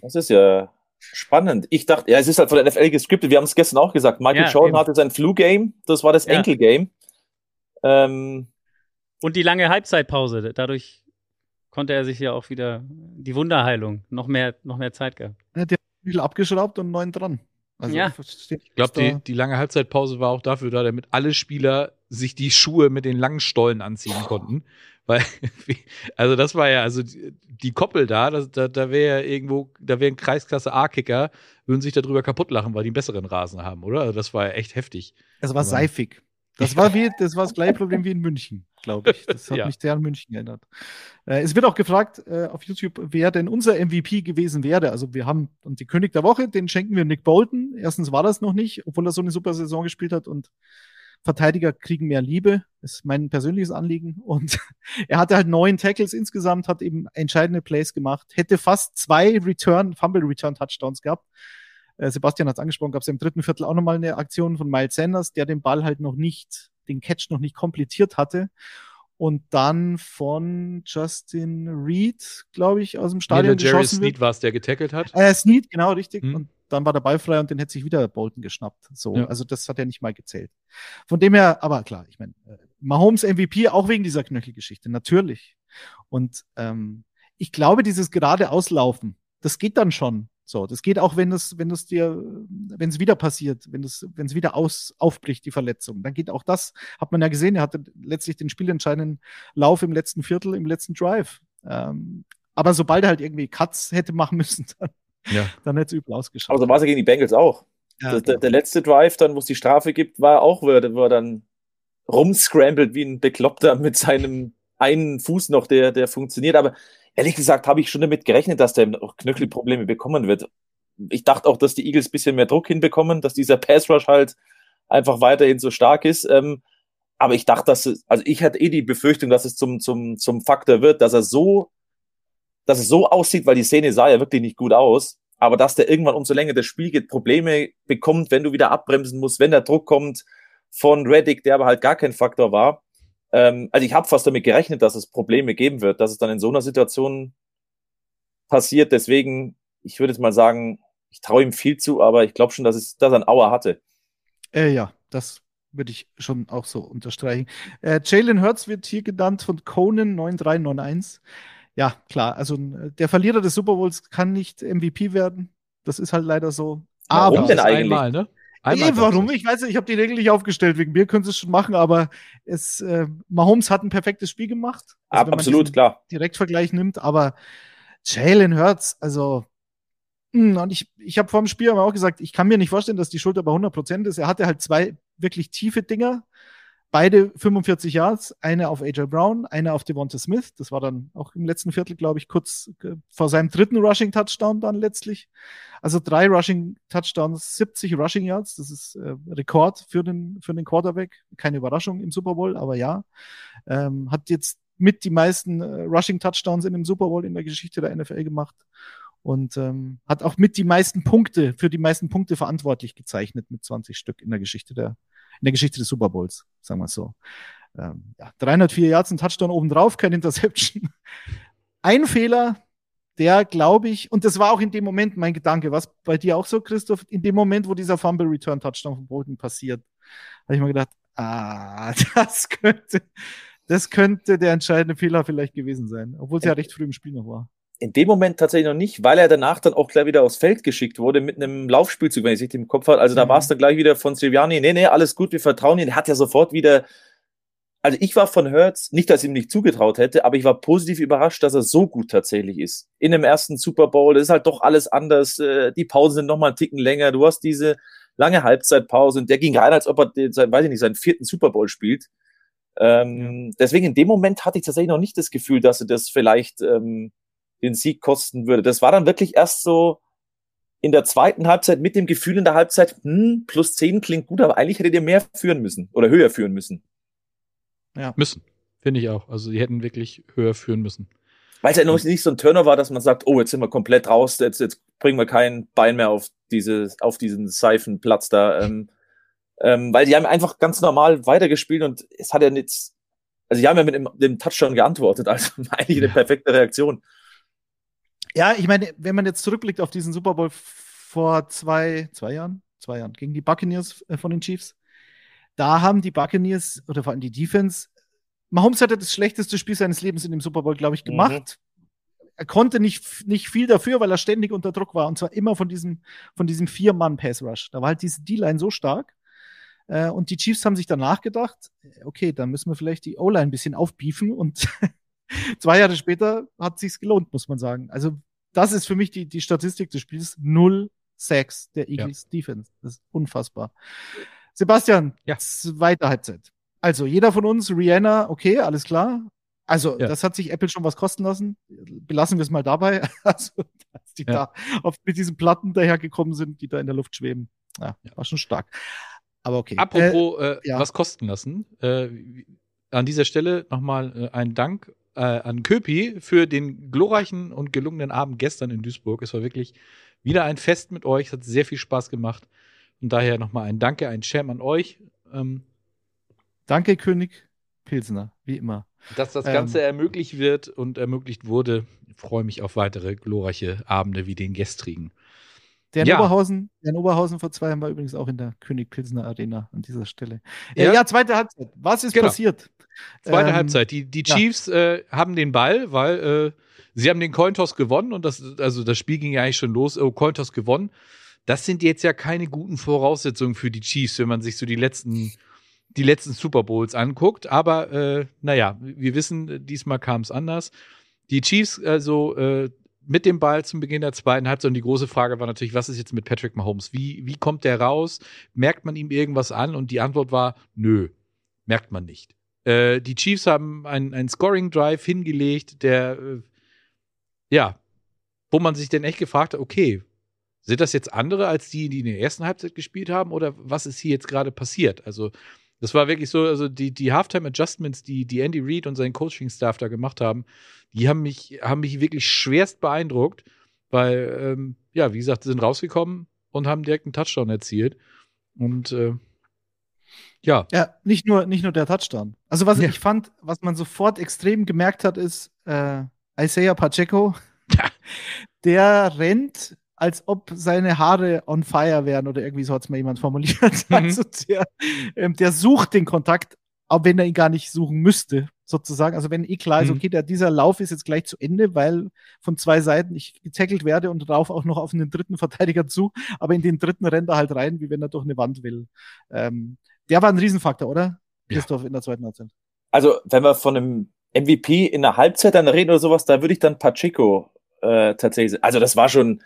Das ist ja spannend. Ich dachte, ja, es ist halt von der NFL gescriptet. Wir haben es gestern auch gesagt. Michael ja, Jordan eben. hatte sein Flu-Game. Das war das ja. Enkel-Game. Ähm, und die lange Halbzeitpause. Dadurch konnte er sich ja auch wieder die Wunderheilung noch mehr, noch mehr Zeit gehabt. Er hat ja viel abgeschraubt und neuen dran. Also, ja. Ich glaube, die, die lange Halbzeitpause war auch dafür da, damit alle Spieler sich die Schuhe mit den langen Stollen anziehen konnten. Weil, also das war ja, also die, die Koppel da, das, da, da wäre ja irgendwo, da wären Kreisklasse A-Kicker, würden sich darüber kaputt lachen, weil die einen besseren Rasen haben, oder? Also das war ja echt heftig. Es war seifig. Das war wie, das war das gleiche Problem wie in München, glaube ich. Das hat ja. mich sehr an München geändert. Äh, es wird auch gefragt äh, auf YouTube, wer denn unser MVP gewesen wäre. Also wir haben und die König der Woche, den schenken wir Nick Bolton. Erstens war das noch nicht, obwohl er so eine super Saison gespielt hat und Verteidiger kriegen mehr Liebe, ist mein persönliches Anliegen. Und er hatte halt neun Tackles insgesamt, hat eben entscheidende Plays gemacht, hätte fast zwei Return, Fumble Return Touchdowns gehabt. Äh, Sebastian hat es angesprochen, gab es im dritten Viertel auch nochmal eine Aktion von Miles Sanders, der den Ball halt noch nicht, den Catch noch nicht komplettiert hatte. Und dann von Justin Reed, glaube ich, aus dem Stadion Nee, der Jerry geschossen wird. Sneed war es, der getackelt hat. Äh, Snead, genau, richtig. Mhm. Und dann war der Ball frei und den hätte sich wieder Bolton geschnappt. So, Ja. also das hat er nicht mal gezählt. Von dem her, aber klar, ich meine, äh, Mahomes MVP auch wegen dieser Knöchelgeschichte, natürlich. Und ähm, ich glaube, dieses gerade Auslaufen, das geht dann schon. So, das geht auch, wenn es, wenn es dir, wenn es wieder passiert, wenn es, wenn es wieder aus, aufbricht, die Verletzung, dann geht auch das, hat man ja gesehen, er hatte letztlich den spielentscheidenden Lauf im letzten Viertel, im letzten Drive. Ähm, aber sobald er halt irgendwie Cuts hätte machen müssen, dann, Ja. dann hätte es übel ausgeschaut. Aber so war es ja gegen die Bengals auch. Ja, der, der, genau. der letzte Drive, dann, wo es die Strafe gibt, war auch, wo er, wo er dann rumscrambled wie ein Bekloppter mit seinem einen Fuß noch, der, der funktioniert. Aber ehrlich gesagt habe ich schon damit gerechnet, dass der Knöchelprobleme bekommen wird. Ich dachte auch, dass die Eagles ein bisschen mehr Druck hinbekommen, dass dieser Pass Rush halt einfach weiterhin so stark ist. Ähm, aber ich dachte, dass es, also ich hatte eh die Befürchtung, dass es zum, zum, zum Faktor wird, dass er so, dass es so aussieht, weil die Szene sah ja wirklich nicht gut aus, aber dass der irgendwann umso länger das Spiel geht, Probleme bekommt, wenn du wieder abbremsen musst, wenn der Druck kommt von Reddick, der aber halt gar kein Faktor war. Ähm, also ich habe fast damit gerechnet, dass es Probleme geben wird, dass es dann in so einer Situation passiert. Deswegen, ich würde jetzt mal sagen, ich traue ihm viel zu, aber ich glaube schon, dass, es, dass er ein Auer hatte. Äh, ja, das würde ich schon auch so unterstreichen. Äh, Jalen Hurts wird hier genannt von Conan 9391. Ja, klar, also der Verlierer des Super Bowls kann nicht MVP werden. Das ist halt leider so. Warum Aber denn eigentlich? Einmal, ne? Nee, Einmal warum? gab's Ich weiß nicht, ich habe die Regel nicht aufgestellt. Wegen mir können sie es schon machen, aber es, äh, Mahomes hat ein perfektes Spiel gemacht. Also, Absolut, klar. Direktvergleich nimmt, aber Jalen Hurts, also mh, und ich, ich habe vor dem Spiel aber auch gesagt, ich kann mir nicht vorstellen, dass die Schulter bei 100 Prozent ist. Er hatte halt zwei wirklich tiefe Dinger, beide 45 Yards, eine auf AJ Brown, eine auf Devonta Smith. Das war dann auch im letzten Viertel, glaube ich, kurz äh, vor seinem dritten Rushing Touchdown dann letztlich. Also drei Rushing Touchdowns, 70 Rushing Yards. Das ist äh, Rekord für den, für den Quarterback. Keine Überraschung im Super Bowl, aber ja. Ähm, hat jetzt mit die meisten äh, Rushing Touchdowns in dem Super Bowl in der Geschichte der NFL gemacht und ähm, hat auch mit die meisten Punkte für die meisten Punkte verantwortlich gezeichnet mit 20 Stück in der Geschichte der in der Geschichte des Super Bowls, sagen wir es so. Ähm, ja, 304 Yards, ein Touchdown obendrauf, kein Interception. Ein Fehler, der glaube ich, und das war auch in dem Moment mein Gedanke, was bei dir auch so, Christoph, in dem Moment, wo dieser Fumble Return Touchdown von Bolton passiert, habe ich mir gedacht, ah, das könnte, das könnte der entscheidende Fehler vielleicht gewesen sein, obwohl es ja recht früh im Spiel noch war. In dem Moment tatsächlich noch nicht, weil er danach dann auch gleich wieder aufs Feld geschickt wurde mit einem Laufspielzug, wenn ich es richtig im Kopf habe. Also da Mhm. war es dann gleich wieder von Sirianni, nee, nee, alles gut, wir vertrauen ihm. Er hat ja sofort wieder, also ich war von Hertz, nicht, dass ich ihm nicht zugetraut hätte, aber ich war positiv überrascht, dass er so gut tatsächlich ist. In dem ersten Super Bowl, das ist halt doch alles anders. äh, Die Pausen sind nochmal einen Ticken länger. Du hast diese lange Halbzeitpause und der ging rein, als ob er, den, weiß ich nicht, seinen vierten Super Bowl spielt. Ähm, Deswegen in dem Moment hatte ich tatsächlich noch nicht das Gefühl, dass er das vielleicht ähm, den Sieg kosten würde. Das war dann wirklich erst so in der zweiten Halbzeit mit dem Gefühl in der Halbzeit, hm, plus 10 klingt gut, aber eigentlich hättet ihr mehr führen müssen oder höher führen müssen. Müssen. Finde ich auch. Also die hätten wirklich höher führen müssen. Weil es ja noch nicht so ein Turner war, dass man sagt, oh, jetzt sind wir komplett raus, jetzt, jetzt bringen wir kein Bein mehr auf, diese, auf diesen Seifenplatz da. Ähm, ähm, weil die haben einfach ganz normal weitergespielt und es hat ja nichts, also die haben ja mit dem, dem Touchdown geantwortet, also eigentlich eine perfekte Reaktion. Ja, ich meine, wenn man jetzt zurückblickt auf diesen Super Bowl vor zwei, zwei Jahren, zwei Jahren, gegen die Buccaneers äh, von den Chiefs, da haben die Buccaneers oder vor allem die Defense, Mahomes hatte das schlechteste Spiel seines Lebens in dem Super Bowl, glaube ich, Mhm. gemacht. Er konnte nicht, nicht viel dafür, weil er ständig unter Druck war. Und zwar immer von diesem, von diesem Vier-Mann-Pass-Rush. Da war halt diese D-Line so stark. Äh, und die Chiefs haben sich danach gedacht, okay, dann müssen wir vielleicht die O-Line ein bisschen aufbiefen. Und zwei Jahre später hat sich's gelohnt, muss man sagen. Also, das ist für mich die, die Statistik des Spiels. Null Sacks der Eagles Defense. Das ist unfassbar. Sebastian, Ja. zweite Halbzeit. Also, jeder von uns, Rihanna, okay, alles klar. Also, Ja. das hat sich Apple schon was kosten lassen. Belassen wir es mal dabei. Also, dass die Ja. da auf, mit diesen Platten dahergekommen sind, die da in der Luft schweben. Ja, Ja. war schon stark. Aber okay. Apropos äh, ja. was kosten lassen. Äh, an dieser Stelle nochmal äh, ein Dank äh, an Köpi für den glorreichen und gelungenen Abend gestern in Duisburg. Es war wirklich wieder ein Fest mit euch. Es hat sehr viel Spaß gemacht. Und daher nochmal ein Danke, ein Sham an euch. Ähm, Danke, König Pilsner, wie immer. Dass das Ähm. Ganze ermöglicht wird und ermöglicht wurde. Ich freue mich auf weitere glorreiche Abende wie den gestrigen. Der in, Ja. Oberhausen, der in Oberhausen vor zwei Jahren war übrigens auch in der König Pilsner Arena an dieser Stelle. Äh, Ja. Ja, zweite Halbzeit. Was ist Genau. passiert? Zweite Ähm, Halbzeit. Die, die ja. Chiefs äh, haben den Ball, weil äh, sie haben den Cointoss gewonnen und das, also das Spiel ging ja eigentlich schon los. Oh, Cointoss gewonnen. Das sind jetzt ja keine guten Voraussetzungen für die Chiefs, wenn man sich so die letzten, die letzten Super Bowls anguckt. Aber äh, naja, wir wissen, äh, diesmal kam es anders. Die Chiefs also äh, mit dem Ball zum Beginn der zweiten Halbzeit und die große Frage war natürlich, was ist jetzt mit Patrick Mahomes? Wie, wie kommt der raus? Merkt man ihm irgendwas an? Und die Antwort war, nö, merkt man nicht. Äh, die Chiefs haben einen, einen Scoring-Drive hingelegt, der, äh, ja, wo man sich denn echt gefragt hat, okay, sind das jetzt andere als die, die in der ersten Halbzeit gespielt haben oder was ist hier jetzt gerade passiert? Also, das war wirklich so, also die, die Halftime-Adjustments, die, die Andy Reid und sein Coaching-Staff da gemacht haben, die haben mich, haben mich wirklich schwerst beeindruckt, weil, ähm, ja, wie gesagt, sie sind rausgekommen und haben direkt einen Touchdown erzielt. Und äh, ja, Ja, nicht nur, nicht nur der Touchdown. Also was Ja. ich fand, was man sofort extrem gemerkt hat, ist äh, Isaiah Pacheco. Der rennt, als ob seine Haare on fire wären oder irgendwie so hat es mal jemand formuliert. Mhm. Also der, ähm, der sucht den Kontakt, auch wenn er ihn gar nicht suchen müsste, sozusagen. Also wenn eh klar ist, Mhm. okay, der, dieser Lauf ist jetzt gleich zu Ende, weil von zwei Seiten ich getackelt werde und rauf auch noch auf einen dritten Verteidiger zu, aber in den dritten rennt er halt rein, wie wenn er durch eine Wand will. Ähm, der war ein Riesenfaktor, oder? Ja. Christoph in der zweiten Halbzeit. Also, wenn wir von einem MVP in der Halbzeit dann reden oder sowas, da würde ich dann Pacheco äh, tatsächlich. Also, das war schon,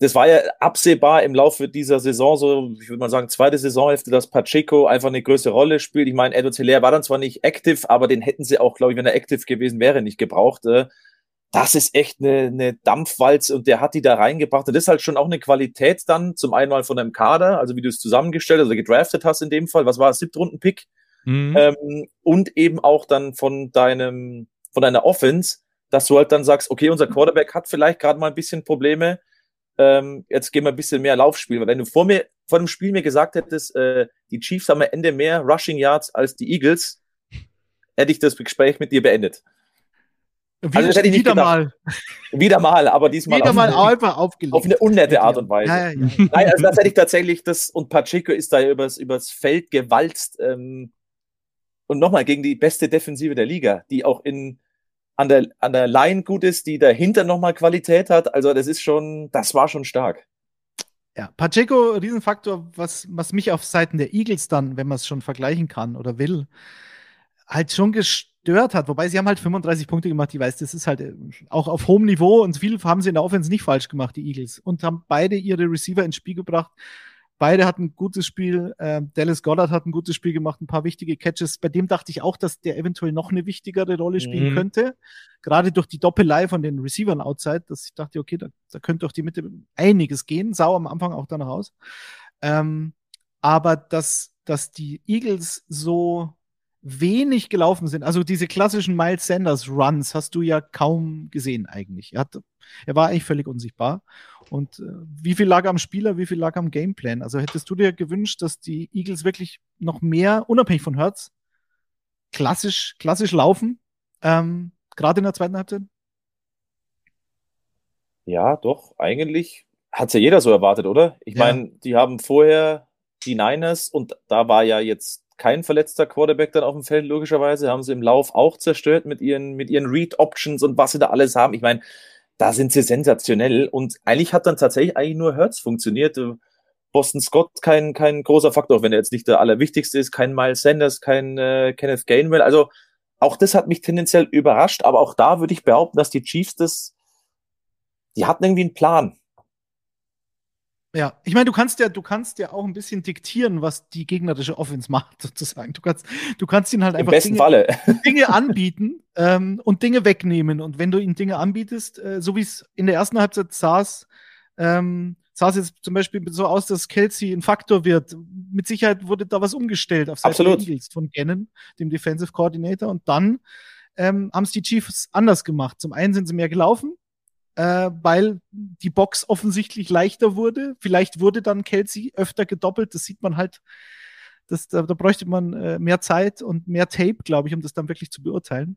das war ja absehbar im Laufe dieser Saison, so, ich würde mal sagen, zweite Saisonhälfte, dass Pacheco einfach eine größere Rolle spielt. Ich meine, Edward Hilaire war dann zwar nicht active, aber den hätten sie auch, glaube ich, wenn er active gewesen wäre, nicht gebraucht. Äh, das ist echt eine, eine Dampfwalze und der hat die da reingebracht. Und das ist halt schon auch eine Qualität dann, zum einen mal von einem Kader, also wie du es zusammengestellt, also gedraftet hast in dem Fall. Was war es? Siebtrunden-Pick? Mhm. ähm, und eben auch dann von deinem, von deiner Offense, dass du halt dann sagst, okay, unser Quarterback hat vielleicht gerade mal ein bisschen Probleme, ähm, jetzt gehen wir ein bisschen mehr Laufspiel. Weil wenn du vor mir, vor dem Spiel mir gesagt hättest, äh, die Chiefs haben am Ende mehr Rushing Yards als die Eagles, hätte ich das Gespräch mit dir beendet. Wie, Also das hätte ich nicht wieder gedacht. mal, Wieder mal, aber diesmal wieder auf, mal eine, einfach aufgelegt. auf eine unnette Art und Weise. Ja, ja, ja. Nein, also das hätte ich tatsächlich, das, und Pacheco ist da übers, übers Feld gewalzt. Ähm, und nochmal gegen die beste Defensive der Liga, die auch in, an, der, an der Line gut ist, die dahinter nochmal Qualität hat. Also das ist schon, das war schon stark. Ja, Pacheco, Riesenfaktor, was, was mich auf Seiten der Eagles dann, wenn man es schon vergleichen kann oder will, halt schon gestört hat. Wobei sie haben halt 35 Punkte gemacht. Ich weiß, das ist halt äh, auch auf hohem Niveau und viel haben sie in der Offense nicht falsch gemacht, die Eagles. Und haben beide ihre Receiver ins Spiel gebracht. Beide hatten ein gutes Spiel. Ähm, Dallas Goddard hat ein gutes Spiel gemacht, ein paar wichtige Catches. Bei dem dachte ich auch, dass der eventuell noch eine wichtigere Rolle spielen Mhm. könnte. Gerade durch die Doppelei von den Receivern outside, dass ich dachte, okay, da, da könnte durch die Mitte einiges gehen. Sah am Anfang auch danach aus. Ähm, aber dass, dass die Eagles so wenig gelaufen sind, also diese klassischen Miles Sanders Runs hast du ja kaum gesehen eigentlich. Er, hat, er war eigentlich völlig unsichtbar. Und äh, wie viel lag am Spieler, wie viel lag am Gameplan? Also hättest du dir gewünscht, dass die Eagles wirklich noch mehr, unabhängig von Hertz, klassisch, klassisch laufen, ähm, gerade in der zweiten Halbzeit? Ja, doch, eigentlich hat's ja jeder so erwartet, oder? Ich Ja. meine, die haben vorher die Niners und da war ja jetzt kein verletzter Quarterback dann auf dem Feld, logischerweise, haben sie im Lauf auch zerstört mit ihren, mit ihren Read-Options und was sie da alles haben. Ich meine, da sind sie sensationell und eigentlich hat dann tatsächlich eigentlich nur Hertz funktioniert. Boston Scott kein, kein großer Faktor, wenn er jetzt nicht der allerwichtigste ist, kein Miles Sanders, kein äh, Kenneth Gainwell. Also auch das hat mich tendenziell überrascht, aber auch da würde ich behaupten, dass die Chiefs das, die hatten irgendwie einen Plan. Ja, ich meine, du kannst ja, du kannst ja auch ein bisschen diktieren, was die gegnerische Offense macht, sozusagen. Du kannst, du kannst ihnen halt Im einfach Dinge. Dinge anbieten ähm, und Dinge wegnehmen. Und wenn du ihnen Dinge anbietest, äh, so wie es in der ersten Halbzeit saß, ähm, sah es jetzt zum Beispiel so aus, dass Kelsey ein Faktor wird. Mit Sicherheit wurde da was umgestellt auf Seiten Eagles von Gannon, dem Defensive Coordinator. Und dann ähm, haben es die Chiefs anders gemacht. Zum einen sind sie mehr gelaufen, äh, weil die Box offensichtlich leichter wurde. Vielleicht wurde dann Kelsey öfter gedoppelt. Das sieht man halt. Das, da, da bräuchte man äh, mehr Zeit und mehr Tape, glaube ich, um das dann wirklich zu beurteilen.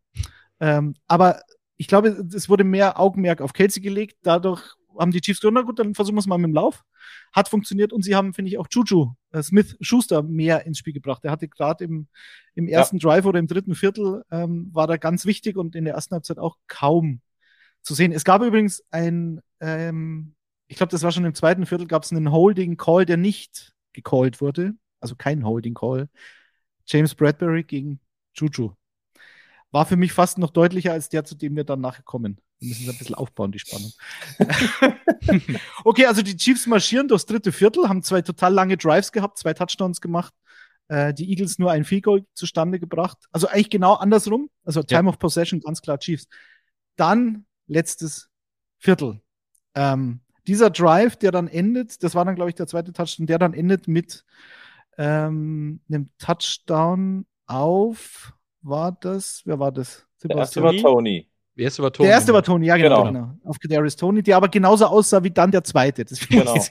Ähm, aber ich glaube, es wurde mehr Augenmerk auf Kelsey gelegt. Dadurch haben die Chiefs na gut, dann versuchen wir es mal mit dem Lauf. Hat funktioniert und sie haben, finde ich, auch Juju äh, Smith Schuster mehr ins Spiel gebracht. Der hatte gerade im, im ersten ja. Drive oder im dritten Viertel ähm, war da ganz wichtig und in der ersten Halbzeit auch kaum zu sehen. Es gab übrigens ein, ähm, ich glaube, das war schon im zweiten Viertel, gab es einen Holding Call, der nicht gecallt wurde. Also kein Holding Call. James Bradbury gegen Juju. War für mich fast noch deutlicher als der, zu dem wir dann nachher kommen. Wir müssen es ein bisschen aufbauen, die Spannung. okay, also die Chiefs marschieren durchs dritte Viertel, haben zwei total lange Drives gehabt, zwei Touchdowns gemacht. Äh, die Eagles nur ein Field Goal zustande gebracht. Also eigentlich genau andersrum. Also Time ja. of Possession, ganz klar Chiefs. Dann letztes Viertel. Ähm, dieser Drive, der dann endet, das war dann, glaube ich, der zweite Touchdown, der dann endet mit ähm, einem Touchdown auf, war das, wer war das? Sebastian? Der erste war Tony. Der erste war Tony. Der erste war Tony, ja, genau. genau. genau. Auf Kadarius Tony, der aber genauso aussah wie dann der zweite. genau.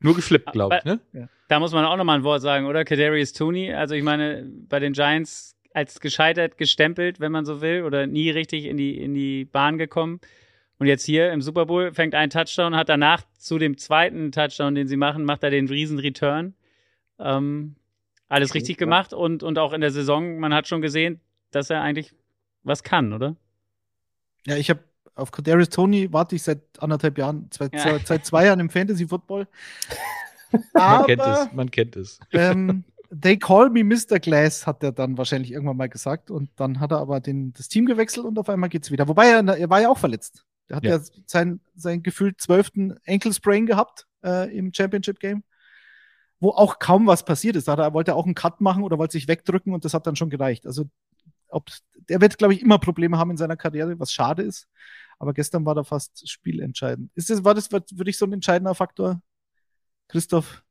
Nur geflippt, glaube ich, ne? Da muss man auch nochmal ein Wort sagen, oder? Kadarius Tony. Also, ich meine, bei den Giants als gescheitert gestempelt, wenn man so will, oder nie richtig in die, in die Bahn gekommen. Und jetzt hier im Super Bowl fängt ein Touchdown, hat danach zu dem zweiten Touchdown, den sie machen, macht er den riesen Return. Ähm, alles richtig gemacht und, und auch in der Saison, man hat schon gesehen, dass er eigentlich was kann, oder? Ja, ich habe auf Kadarius Tony warte ich seit anderthalb Jahren, seit, ja. seit zwei Jahren im Fantasy Football. man kennt es, man kennt es. Ähm, They call me Mr. Glass, hat er dann wahrscheinlich irgendwann mal gesagt. Und dann hat er aber den, das Team gewechselt und auf einmal geht's wieder. Wobei er, er war ja auch verletzt. Er hat ja, ja sein, sein gefühlt zwölften Ankle-Sprain gehabt äh, im Championship-Game, wo auch kaum was passiert ist. Da er, wollte er auch einen Cut machen oder wollte sich wegdrücken und das hat dann schon gereicht. Also ob, der wird, glaube ich, immer Probleme haben in seiner Karriere, was schade ist. Aber gestern war da fast spielentscheidend. Ist das, war das, würde ich so ein entscheidender Faktor, Christoph?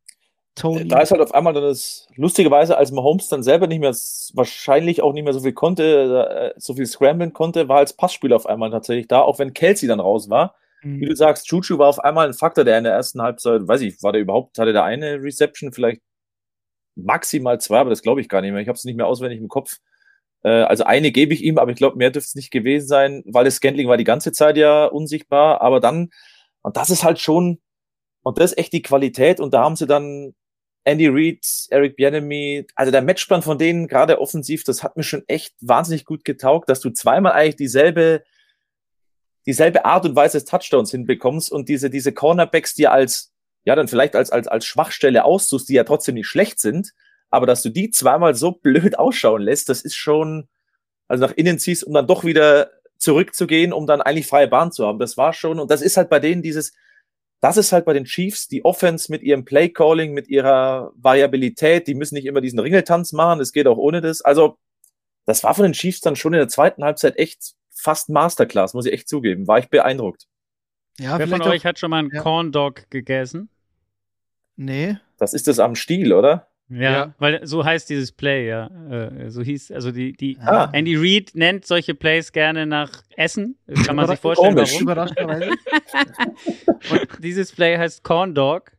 Tony. Da ist halt auf einmal dann das, lustigerweise, als Mahomes dann selber nicht mehr, wahrscheinlich auch nicht mehr so viel konnte, äh, so viel scramblen konnte, war als Passspieler auf einmal tatsächlich da, auch wenn Kelsey dann raus war. Mhm. Wie du sagst, Chuchu war auf einmal ein Faktor, der in der ersten Halbzeit, weiß ich, war der überhaupt, hatte der eine Reception, vielleicht maximal zwei, aber das glaube ich gar nicht mehr. Ich habe es nicht mehr auswendig im Kopf. Äh, also eine gebe ich ihm, aber ich glaube, mehr dürfte es nicht gewesen sein, weil das Scantling war die ganze Zeit ja unsichtbar, aber dann, und das ist halt schon, und das ist echt die Qualität, und da haben sie dann Andy Reid, Eric Bienemy, also der Matchplan von denen, gerade offensiv, das hat mir schon echt wahnsinnig gut getaugt, dass du zweimal eigentlich dieselbe, dieselbe Art und Weise des Touchdowns hinbekommst und diese, diese Cornerbacks dir als, ja, dann vielleicht als, als, als Schwachstelle aussuchst, die ja trotzdem nicht schlecht sind, aber dass du die zweimal so blöd ausschauen lässt, das ist schon, also nach innen ziehst, um dann doch wieder zurückzugehen, um dann eigentlich freie Bahn zu haben. Das war schon, und das ist halt bei denen dieses, das ist halt bei den Chiefs die Offense mit ihrem Play-Calling, mit ihrer Variabilität. Die müssen nicht immer diesen Ringeltanz machen, es geht auch ohne das. Also, das war von den Chiefs dann schon in der zweiten Halbzeit echt fast Masterclass, muss ich echt zugeben. War ich beeindruckt. Ja, Wer von euch auch, hat schon mal einen ja. Corn Dog gegessen? Nee. Das ist das am Stiel, oder? Ja, ja, weil so heißt dieses Play, ja. Äh, so hieß, also die, die ah. Andy Reid nennt solche Plays gerne nach Essen. Das kann man sich vorstellen, warum. und dieses Play heißt Corn Dog.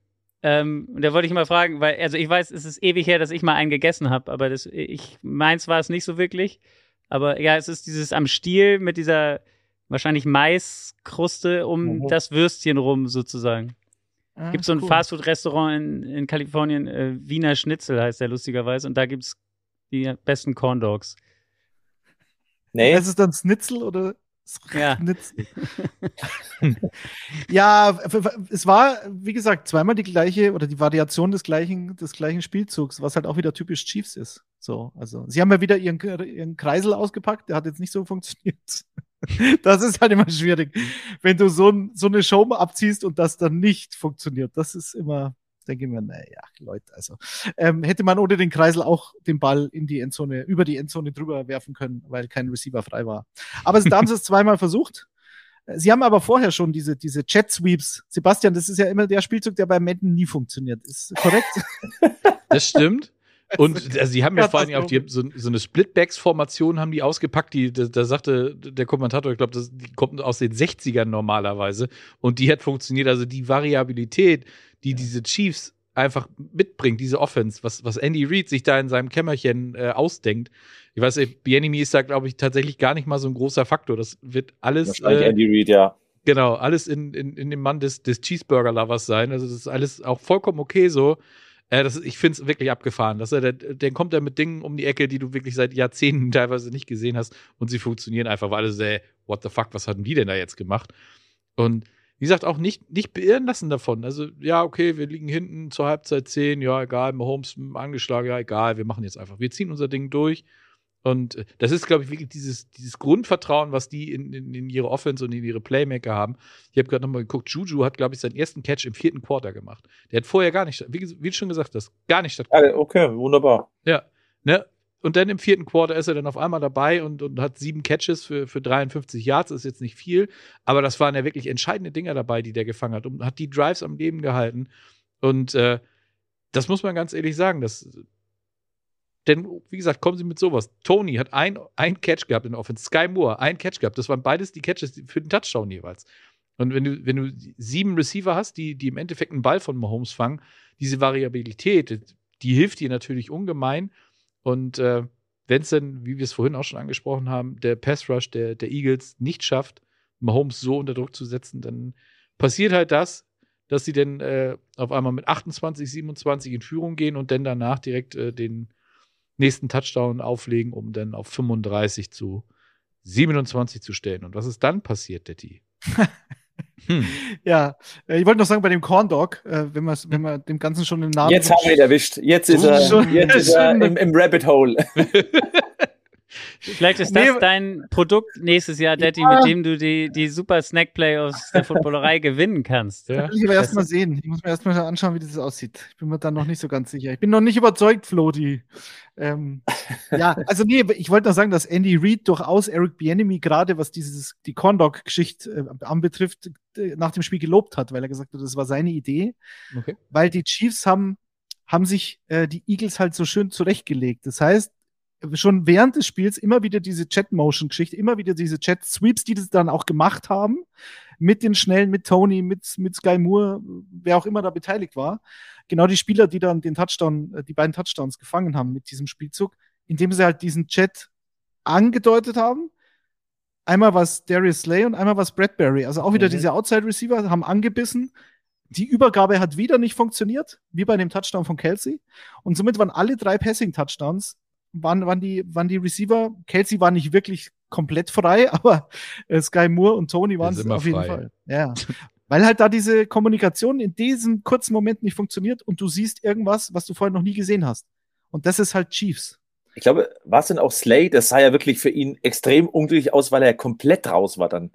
Ähm, und da wollte ich mal fragen, weil, also ich weiß, es ist ewig her, dass ich mal einen gegessen habe, aber das, ich, meins war es nicht so wirklich. Aber ja, es ist dieses am Stiel mit dieser wahrscheinlich Maiskruste um mhm. das Würstchen rum sozusagen. Ah, gibt so ein cool. Fastfood-Restaurant in, in Kalifornien, äh, Wiener Schnitzel heißt der lustigerweise, und da gibt es die besten Corn Dogs. Nee. Ist es dann Schnitzel oder ja. ja, es war, wie gesagt, zweimal die gleiche oder die Variation des gleichen, des gleichen Spielzugs, was halt auch wieder typisch Chiefs ist. So, also, sie haben ja wieder ihren, ihren Kreisel ausgepackt, der hat jetzt nicht so funktioniert. das ist halt immer schwierig, wenn du so, so eine Show abziehst und das dann nicht funktioniert. Das ist immer, denke ich mir, naja, Leute, also ähm, hätte man ohne den Kreisel auch den Ball in die Endzone, über die Endzone drüber werfen können, weil kein Receiver frei war. Aber da haben sie es zweimal versucht. Sie haben aber vorher schon diese, diese Jet Sweeps. Sebastian, das ist ja immer der Spielzug, der bei Madden nie funktioniert. Ist korrekt? Das stimmt. Und also, die haben ja vor allem auch die, so, so eine Splitbacks-Formation haben die ausgepackt, die, da, da sagte der Kommentator, ich glaube, die kommt aus den 60ern normalerweise und die hat funktioniert. Also die Variabilität, die diese Chiefs einfach mitbringt, diese Offense, was, was Andy Reid sich da in seinem Kämmerchen äh, ausdenkt. Ich weiß, Bienemy ist da, glaube ich, tatsächlich gar nicht mal so ein großer Faktor. Das wird alles. Wahrscheinlich äh, Andy Reid, ja. Genau, alles in, in, in dem Mann des, des Cheeseburger-Lovers sein. Also, das ist alles auch vollkommen okay so. Äh, das ich finde es wirklich abgefahren. Dass er, der, der kommt da mit Dingen um die Ecke, die du wirklich seit Jahrzehnten teilweise nicht gesehen hast und sie funktionieren einfach, weil alle so, what the fuck, was hatten die denn da jetzt gemacht? Und wie gesagt, auch nicht, nicht beirren lassen davon. Also, ja, okay, wir liegen hinten zur Halbzeit 10, ja, egal, Mahomes angeschlagen, ja, egal, wir machen jetzt einfach. Wir ziehen unser Ding durch. Und äh, das ist, glaube ich, wirklich dieses, dieses Grundvertrauen, was die in, in, in, ihre Offense und in ihre Playmaker haben. Ich habe gerade nochmal geguckt, Juju hat, glaube ich, seinen ersten Catch im vierten Quarter gemacht. Der hat vorher gar nicht, wie, wie du schon gesagt hast, gar nicht stattgefunden. Okay, wunderbar. Ja, ne? Und dann im vierten Quarter ist er dann auf einmal dabei und, und hat sieben Catches für, für 53 Yards. Das ist jetzt nicht viel, aber das waren ja wirklich entscheidende Dinger dabei, die der gefangen hat und hat die Drives am Leben gehalten. Und äh, das muss man ganz ehrlich sagen. Das, denn, wie gesagt, kommen sie mit sowas. Tony hat ein, ein Catch gehabt in der Offense. Sky Moore, ein Catch gehabt. Das waren beides die Catches für den Touchdown jeweils. Und wenn du, wenn du sieben Receiver hast, die, die im Endeffekt einen Ball von Mahomes fangen, diese Variabilität, die hilft dir natürlich ungemein. Und äh, wenn es dann, wie wir es vorhin auch schon angesprochen haben, der Pass Rush der, der Eagles nicht schafft, Mahomes so unter Druck zu setzen, dann passiert halt das, dass sie dann äh, auf einmal mit 28, 27 in Führung gehen und dann danach direkt äh, den nächsten Touchdown auflegen, um dann auf 35 zu 27 zu stellen. Und was ist dann passiert, Detti? Hm. Ja, äh, ich wollte noch sagen, bei dem Corn Dog, äh, wenn, wenn man dem Ganzen schon den Namen. Jetzt haben wir ihn erwischt. Jetzt ist er, schon, jetzt ist er im, im Rabbit Hole. Vielleicht ist das nee, dein Produkt nächstes Jahr, Daddy, ja. mit dem du die, die super Snack Playoffs der Footballerei gewinnen kannst. Ja. will ich aber erstmal sehen. Ich muss mir erstmal anschauen, wie das aussieht. Ich bin mir da noch nicht so ganz sicher. Ich bin noch nicht überzeugt, Floti. Ähm, ja, also nee, ich wollte noch sagen, dass Andy Reid durchaus Eric Bienemy gerade, was dieses, die Corndog-Geschichte äh, anbetrifft, äh, nach dem Spiel gelobt hat, weil er gesagt hat, das war seine Idee. Okay. Weil die Chiefs haben, haben sich äh, die Eagles halt so schön zurechtgelegt. Das heißt, schon während des Spiels immer wieder diese Chat-Motion-Geschichte, immer wieder diese Chat-Sweeps, die das dann auch gemacht haben, mit den Schnellen, mit Tony, mit, mit Sky Moore, wer auch immer da beteiligt war. Genau die Spieler, die dann den Touchdown, äh, die beiden Touchdowns gefangen haben mit diesem Spielzug, indem sie halt diesen Chat angedeutet haben. Einmal was Darius Slay und einmal was Bradbury. Also auch wieder mhm. diese Outside-Receiver haben angebissen. Die Übergabe hat wieder nicht funktioniert, wie bei dem Touchdown von Kelsey. Und somit waren alle drei Passing-Touchdowns waren, waren, die, waren die Receiver. Kelsey war nicht wirklich komplett frei, aber äh, Sky Moore und Tony waren es auf jeden frei. Fall. Ja. Weil halt da diese Kommunikation in diesem kurzen Moment nicht funktioniert und du siehst irgendwas, was du vorher noch nie gesehen hast. Und das ist halt Chiefs. Ich glaube, was denn auch Slay, das sah ja wirklich für ihn extrem unglücklich aus, weil er komplett raus war dann.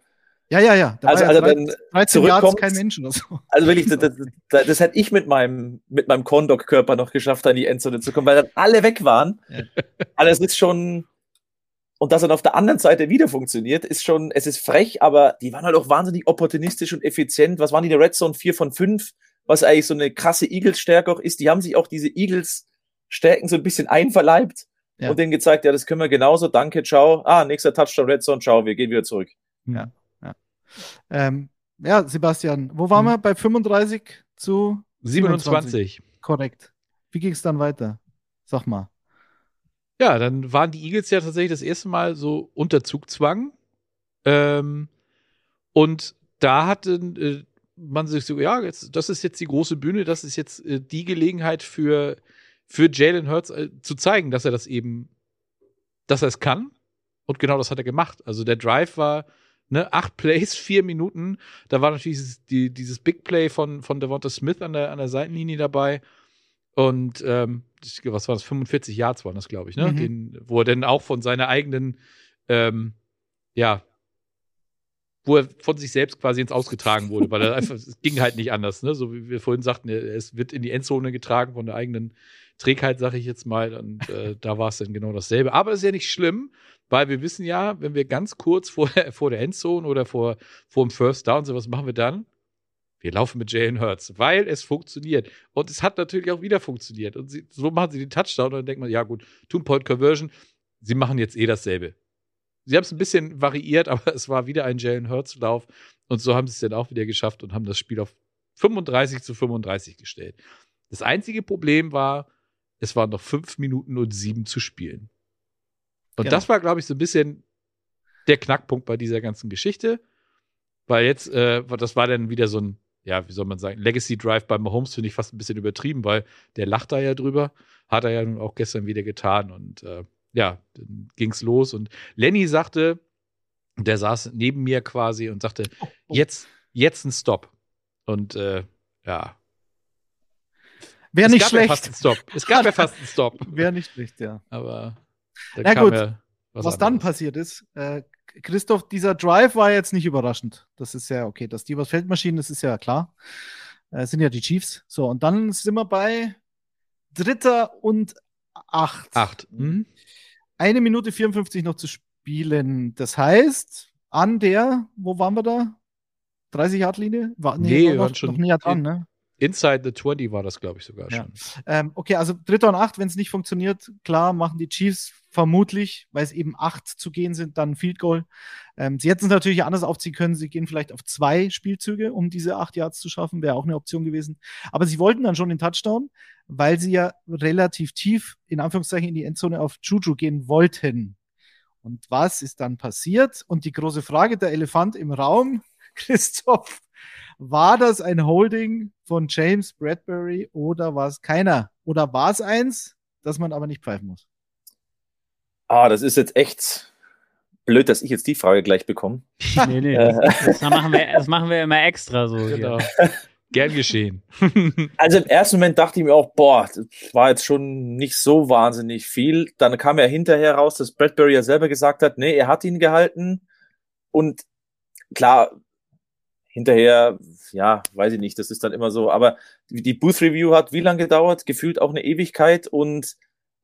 Ja, ja, ja. Da also, also dann 13 Jahre kein Mensch oder so. Also wirklich, das, das, das, das hätte ich mit meinem, mit meinem Corndog-Körper noch geschafft, an die Endzone zu kommen, weil dann alle weg waren. Ja. Also ist schon, und dass dann auf der anderen Seite wieder funktioniert, ist schon, es ist frech, aber die waren halt auch wahnsinnig opportunistisch und effizient. Was waren die der Red Zone? 4 von 5, was eigentlich so eine krasse Eagles-Stärke auch ist. Die haben sich auch diese Eagles-Stärken so ein bisschen einverleibt ja. und denen gezeigt, ja, das können wir genauso, danke, ciao. Ah, nächster Touchdown Red Zone, ciao, wir gehen wieder zurück. Ja. Ähm, ja, Sebastian, wo waren mhm. wir? Bei 35 zu 27. 27. Korrekt. Wie ging es dann weiter? Sag mal. Ja, dann waren die Eagles ja tatsächlich das erste Mal so unter Zugzwang. Ähm, und da hatte äh, man sich so, ja, jetzt, das ist jetzt die große Bühne, das ist jetzt äh, die Gelegenheit für, für Jalen Hurts äh, zu zeigen, dass er das eben, dass er es kann. Und genau das hat er gemacht. Also der Drive war ne, acht Plays, vier Minuten. Da war natürlich dieses, die, dieses Big Play von, von Devonta Smith an der, an der Seitenlinie dabei. Und ähm, was war das? 45 Yards waren das, glaube ich, ne? Mhm. Den, wo er dann auch von seiner eigenen, ähm, ja, wo er von sich selbst quasi ins Ausgetragen wurde, weil er einfach, es ging halt nicht anders, ne? So wie wir vorhin sagten, es wird in die Endzone getragen von der eigenen Trägheit, sage ich jetzt mal. Und äh, da war es dann genau dasselbe. Aber es ist ja nicht schlimm, weil wir wissen ja, wenn wir ganz kurz vor der, vor der Endzone oder vor, vor dem First Down sind, was machen wir dann? wir laufen mit Jalen Hurts, weil es funktioniert. Und es hat natürlich auch wieder funktioniert. Und sie, so machen sie den Touchdown und dann denkt man, ja gut, Two-Point-Conversion, sie machen jetzt eh dasselbe. Sie haben es ein bisschen variiert, aber es war wieder ein Jalen Hurts-Lauf. Und so haben sie es dann auch wieder geschafft und haben das Spiel auf 35 zu 35 gestellt. Das einzige Problem war, es waren noch fünf Minuten und sieben zu spielen. Und Genau. das war, glaube ich, so ein bisschen der Knackpunkt bei dieser ganzen Geschichte. Weil jetzt, äh, das war dann wieder so ein, ja, wie soll man sagen, Legacy Drive bei Mahomes finde ich fast ein bisschen übertrieben, weil der lacht da ja drüber. Hat er ja nun auch gestern wieder getan. Und äh, ja, dann ging's los. Und Lenny sagte, der saß neben mir quasi und sagte, oh. jetzt, jetzt ein Stop. Und äh, ja. Wäre nicht gab Ja fast schlecht. einen Stop. Es gab ja fast einen Stop. Wäre nicht schlecht, ja. Aber da Na gut, ja Was, dann anderes. passiert ist, äh, Christoph, dieser Drive war jetzt nicht überraschend. Das ist ja okay. Dass die was Feldmaschinen, das ist ja klar. Äh, sind ja die Chiefs. So, und dann sind wir bei Dritter und Acht. Acht. Mhm. Eine Minute 54 noch zu spielen. Das heißt, an der, wo waren wir da? 30-Yard-Linie? War, Nee, wir noch, waren schon noch näher dran, ne? Inside the 20 war das, glaube ich, sogar Ja. schon. Ähm, okay, also Dritter und Acht, wenn es nicht funktioniert, klar, machen die Chiefs vermutlich, weil es eben acht zu gehen sind, dann ein Field Goal. Ähm, sie hätten es natürlich anders aufziehen können. Sie gehen vielleicht auf zwei Spielzüge, um diese acht Yards zu schaffen, wäre auch eine Option gewesen. Aber sie wollten dann schon den Touchdown, weil sie ja relativ tief, in Anführungszeichen, in die Endzone auf Juju gehen wollten. Und was ist dann passiert? Und die große Frage, der Elefant im Raum, Christoph, war das ein Holding von James Bradbury oder war es keiner? Oder war es eins, das man aber nicht pfeifen muss? Ah, das ist jetzt echt blöd, dass ich jetzt die Frage gleich bekomme. Nee, nee, das, das, machen wir, das machen wir immer extra so. Genau. Hier. Gern geschehen. Also im ersten Moment dachte ich mir auch, boah, das war jetzt schon nicht so wahnsinnig viel. Dann kam ja hinterher raus, dass Bradbury ja selber gesagt hat, nee, er hat ihn gehalten. Und klar, hinterher, ja, weiß ich nicht, das ist dann immer so. Aber die Booth Review hat wie lange gedauert? Gefühlt auch eine Ewigkeit. Und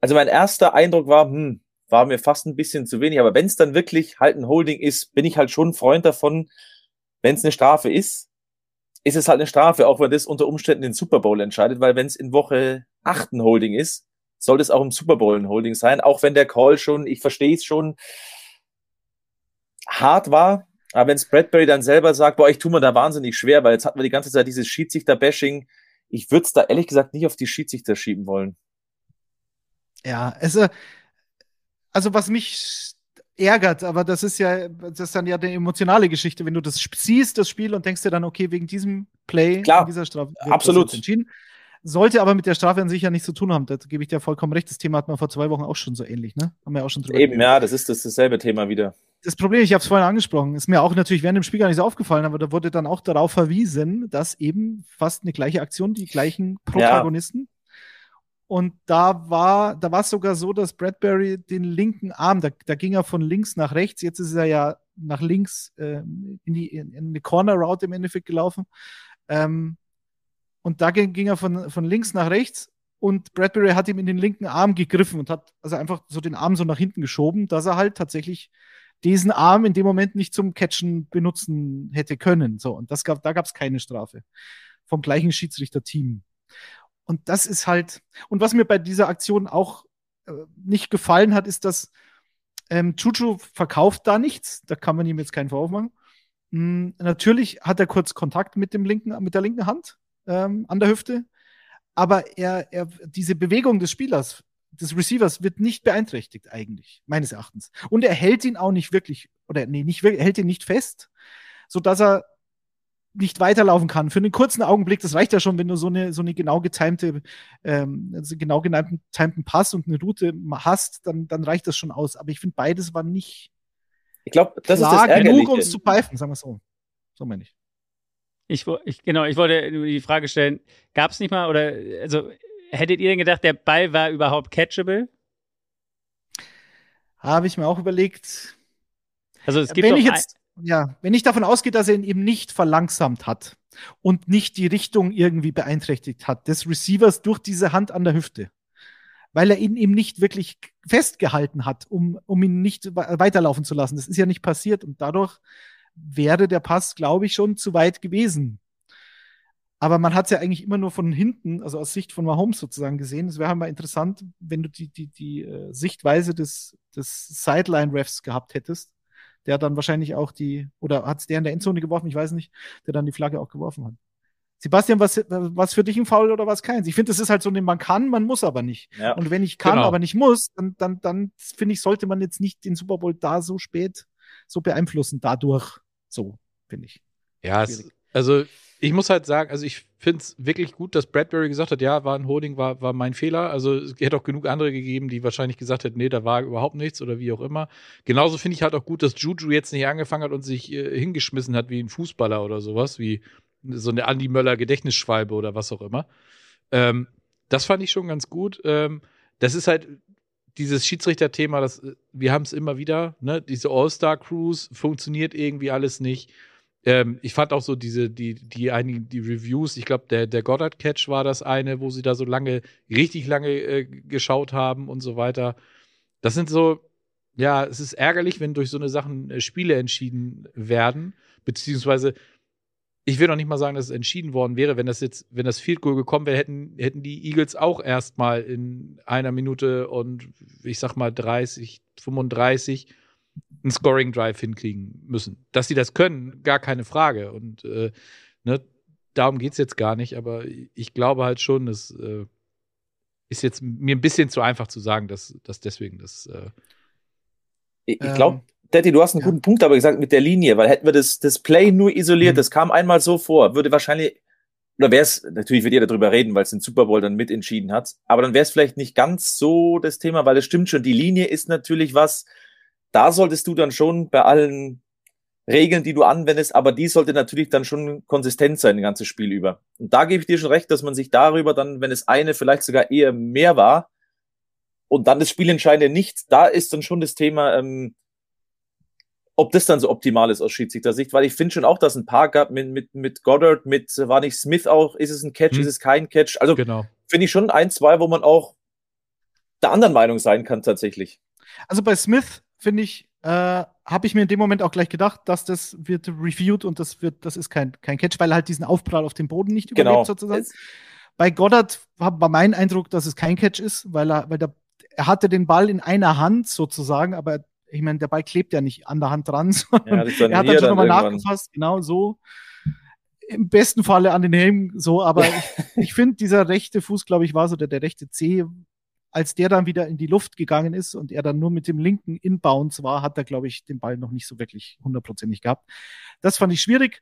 also mein erster Eindruck war, hm, war mir fast ein bisschen zu wenig. Aber wenn es dann wirklich halt ein Holding ist, bin ich halt schon Freund davon, wenn es eine Strafe ist, ist es halt eine Strafe, auch wenn das unter Umständen den Super Bowl entscheidet, weil wenn es in Woche 8 ein Holding ist, sollte es auch im Super Bowl ein Holding sein, auch wenn der Call schon, ich verstehe es schon, hart war. Aber wenn Bradbury dann selber sagt, boah, ich tue mir da wahnsinnig schwer, weil jetzt hatten wir die ganze Zeit dieses Schiedsrichter-Bashing, ich würde es da ehrlich gesagt nicht auf die Schiedsrichter schieben wollen. Ja, es, äh, also was mich ärgert, aber das ist ja, das ist dann ja eine emotionale Geschichte, wenn du das siehst, das Spiel und denkst dir dann, okay, wegen diesem Play, Klar, dieser Strafe, absolut. entschieden. Sollte aber mit der Strafe an sich ja nichts zu tun haben. Da gebe ich dir vollkommen recht. Das Thema hatten wir vor zwei Wochen auch schon so ähnlich, ne? Haben wir auch schon drüber Eben, geredet. ja, das ist das dasselbe Thema wieder. Das Problem, ich habe es vorhin angesprochen, ist mir auch natürlich während dem Spiel gar nicht so aufgefallen, aber da wurde dann auch darauf verwiesen, dass eben fast eine gleiche Aktion, die gleichen Protagonisten. Und da war, da war es sogar so, dass Bradbury den linken Arm, da, da ging er von links nach rechts, jetzt ist er ja nach links ähm, in die in, in eine Corner Route im Endeffekt gelaufen. Ähm, und da ging, ging er von, von links nach rechts und Bradbury hat ihm in den linken Arm gegriffen und hat also einfach so den Arm so nach hinten geschoben, dass er halt tatsächlich diesen Arm in dem Moment nicht zum Catchen benutzen hätte können. So, und das gab, da gab es keine Strafe vom gleichen Schiedsrichterteam. Und das ist halt, und was mir bei dieser Aktion auch äh, nicht gefallen hat, ist, dass ähm, Chuchu verkauft da nichts. Da kann man ihm jetzt keinen Vorwurf machen. Mm, natürlich hat er kurz Kontakt mit dem linken, mit der linken Hand ähm, an der Hüfte, aber er, er, diese Bewegung des Spielers, des Receivers wird nicht beeinträchtigt eigentlich, meines Erachtens. Und er hält ihn auch nicht wirklich, oder nee, nicht wirklich, er hält ihn nicht fest, so dass er nicht weiterlaufen kann. Für einen kurzen Augenblick, das reicht ja schon, wenn du so eine, so eine genau getimte, ähm, also genau getimten getimten Pass und eine Route hast, dann, dann reicht das schon aus. Aber ich finde, beides war nicht Ich glaube, das klar ist das genug, um es zu pfeifen, sagen wir so. So meine ich. Ich, ich, genau, ich wollte nur die Frage stellen, gab es nicht mal, oder, also, hättet ihr denn gedacht, der Ball war überhaupt catchable? Habe ich mir auch überlegt, Also, es gibt wenn ich jetzt, ja, wenn ich davon ausgehe, dass er ihn eben nicht verlangsamt hat und nicht die Richtung irgendwie beeinträchtigt hat, des Receivers durch diese Hand an der Hüfte, weil er ihn eben nicht wirklich festgehalten hat, um, um ihn nicht we- weiterlaufen zu lassen. Das ist ja nicht passiert und dadurch wäre der Pass, glaube ich, schon zu weit gewesen. Aber man hat es ja eigentlich immer nur von hinten, also aus Sicht von Mahomes sozusagen gesehen. Es wäre halt mal interessant, wenn du die, die, die äh, Sichtweise des, des Sideline-Refs gehabt hättest, der dann wahrscheinlich auch die, oder hat es der in der Endzone geworfen, ich weiß nicht, der dann die Flagge auch geworfen hat. Sebastian, was, was für dich ein Foul oder was keins? Ich finde, das ist halt so, man kann, man muss aber nicht. Ja. Und wenn ich kann, Genau. aber nicht muss, dann, dann, dann finde ich, sollte man jetzt nicht den Super Bowl da so spät so beeinflussen, dadurch. So, finde ich. Ja, es. Also ich muss halt sagen, also ich finde es wirklich gut, dass Bradbury gesagt hat, ja, war ein Holding, war, war mein Fehler. Also es hätte auch genug andere gegeben, die wahrscheinlich gesagt hätten, nee, da war überhaupt nichts oder wie auch immer. Genauso finde ich halt auch gut, dass Juju jetzt nicht angefangen hat und sich äh, hingeschmissen hat wie ein Fußballer oder sowas, wie so eine Andi Möller Gedächtnisschwalbe oder was auch immer. Ähm, das fand ich schon ganz gut. Ähm, das ist halt dieses Schiedsrichterthema, das, äh, wir haben es immer wieder, ne? Diese All-Star-Cruise funktioniert irgendwie alles nicht. Ähm, ich fand auch so diese, die, die einigen, die Reviews, ich glaube, der, der Goddard-Catch war das eine, wo sie da so lange, richtig lange äh, geschaut haben und so weiter. Das sind so, ja, es ist ärgerlich, wenn durch so eine Sachen äh, Spiele entschieden werden, beziehungsweise ich will noch nicht mal sagen, dass es entschieden worden wäre, wenn das jetzt, wenn das Field Goal gekommen wäre, hätten, hätten die Eagles auch erstmal in einer Minute und ich sag mal 30, 35 einen Scoring Drive hinkriegen müssen. Dass sie das können, gar keine Frage. Und äh, ne, darum geht's jetzt gar nicht, aber ich glaube halt schon, das äh, ist jetzt mir ein bisschen zu einfach zu sagen, dass, dass deswegen das. Äh, Ich, ich Ähm, glaube, Daddy, du hast einen ja. guten Punkt aber gesagt mit der Linie, weil hätten wir das, das Play nur isoliert, Mhm. das kam einmal so vor, würde wahrscheinlich, oder wäre es, natürlich wird jeder darüber reden, weil es den Super Bowl dann mitentschieden hat, aber dann wäre es vielleicht nicht ganz so das Thema, weil es stimmt schon, die Linie ist natürlich was, da solltest du dann schon bei allen Regeln, die du anwendest, aber die sollte natürlich dann schon konsistent sein, das ganze Spiel über. Und da gebe ich dir schon recht, dass man sich darüber dann, wenn es eine vielleicht sogar eher mehr war, und dann das Spielentscheidende nicht, da ist dann schon das Thema, ähm, ob das dann so optimal ist aus Schiedsrichtersicht, weil ich finde schon auch, dass ein paar gab mit, mit, mit Goddard, mit, äh, war nicht Smith auch, ist es ein Catch, Hm. ist es kein Catch? Also genau. finde ich schon ein, zwei, wo man auch der anderen Meinung sein kann tatsächlich. Also bei Smith, finde ich, äh, habe ich mir in dem Moment auch gleich gedacht, dass das wird reviewed und das wird, das ist kein, kein Catch, weil er halt diesen Aufprall auf dem Boden nicht überlebt Genau. sozusagen. Es- Bei Goddard war, mein Eindruck, dass es kein Catch ist, weil er, weil der, er hatte den Ball in einer Hand sozusagen, aber ich meine, der Ball klebt ja nicht an der Hand dran, sondern Ja, er hat dann schon nochmal nachgefasst, genau so. Im besten Falle an den Helm so, aber ich, ich finde, dieser rechte Fuß, glaube ich, war so der, der rechte Zeh, als der dann wieder in die Luft gegangen ist und er dann nur mit dem linken Inbounds war, hat er, glaube ich, den Ball noch nicht so wirklich hundertprozentig gehabt. Das fand ich schwierig.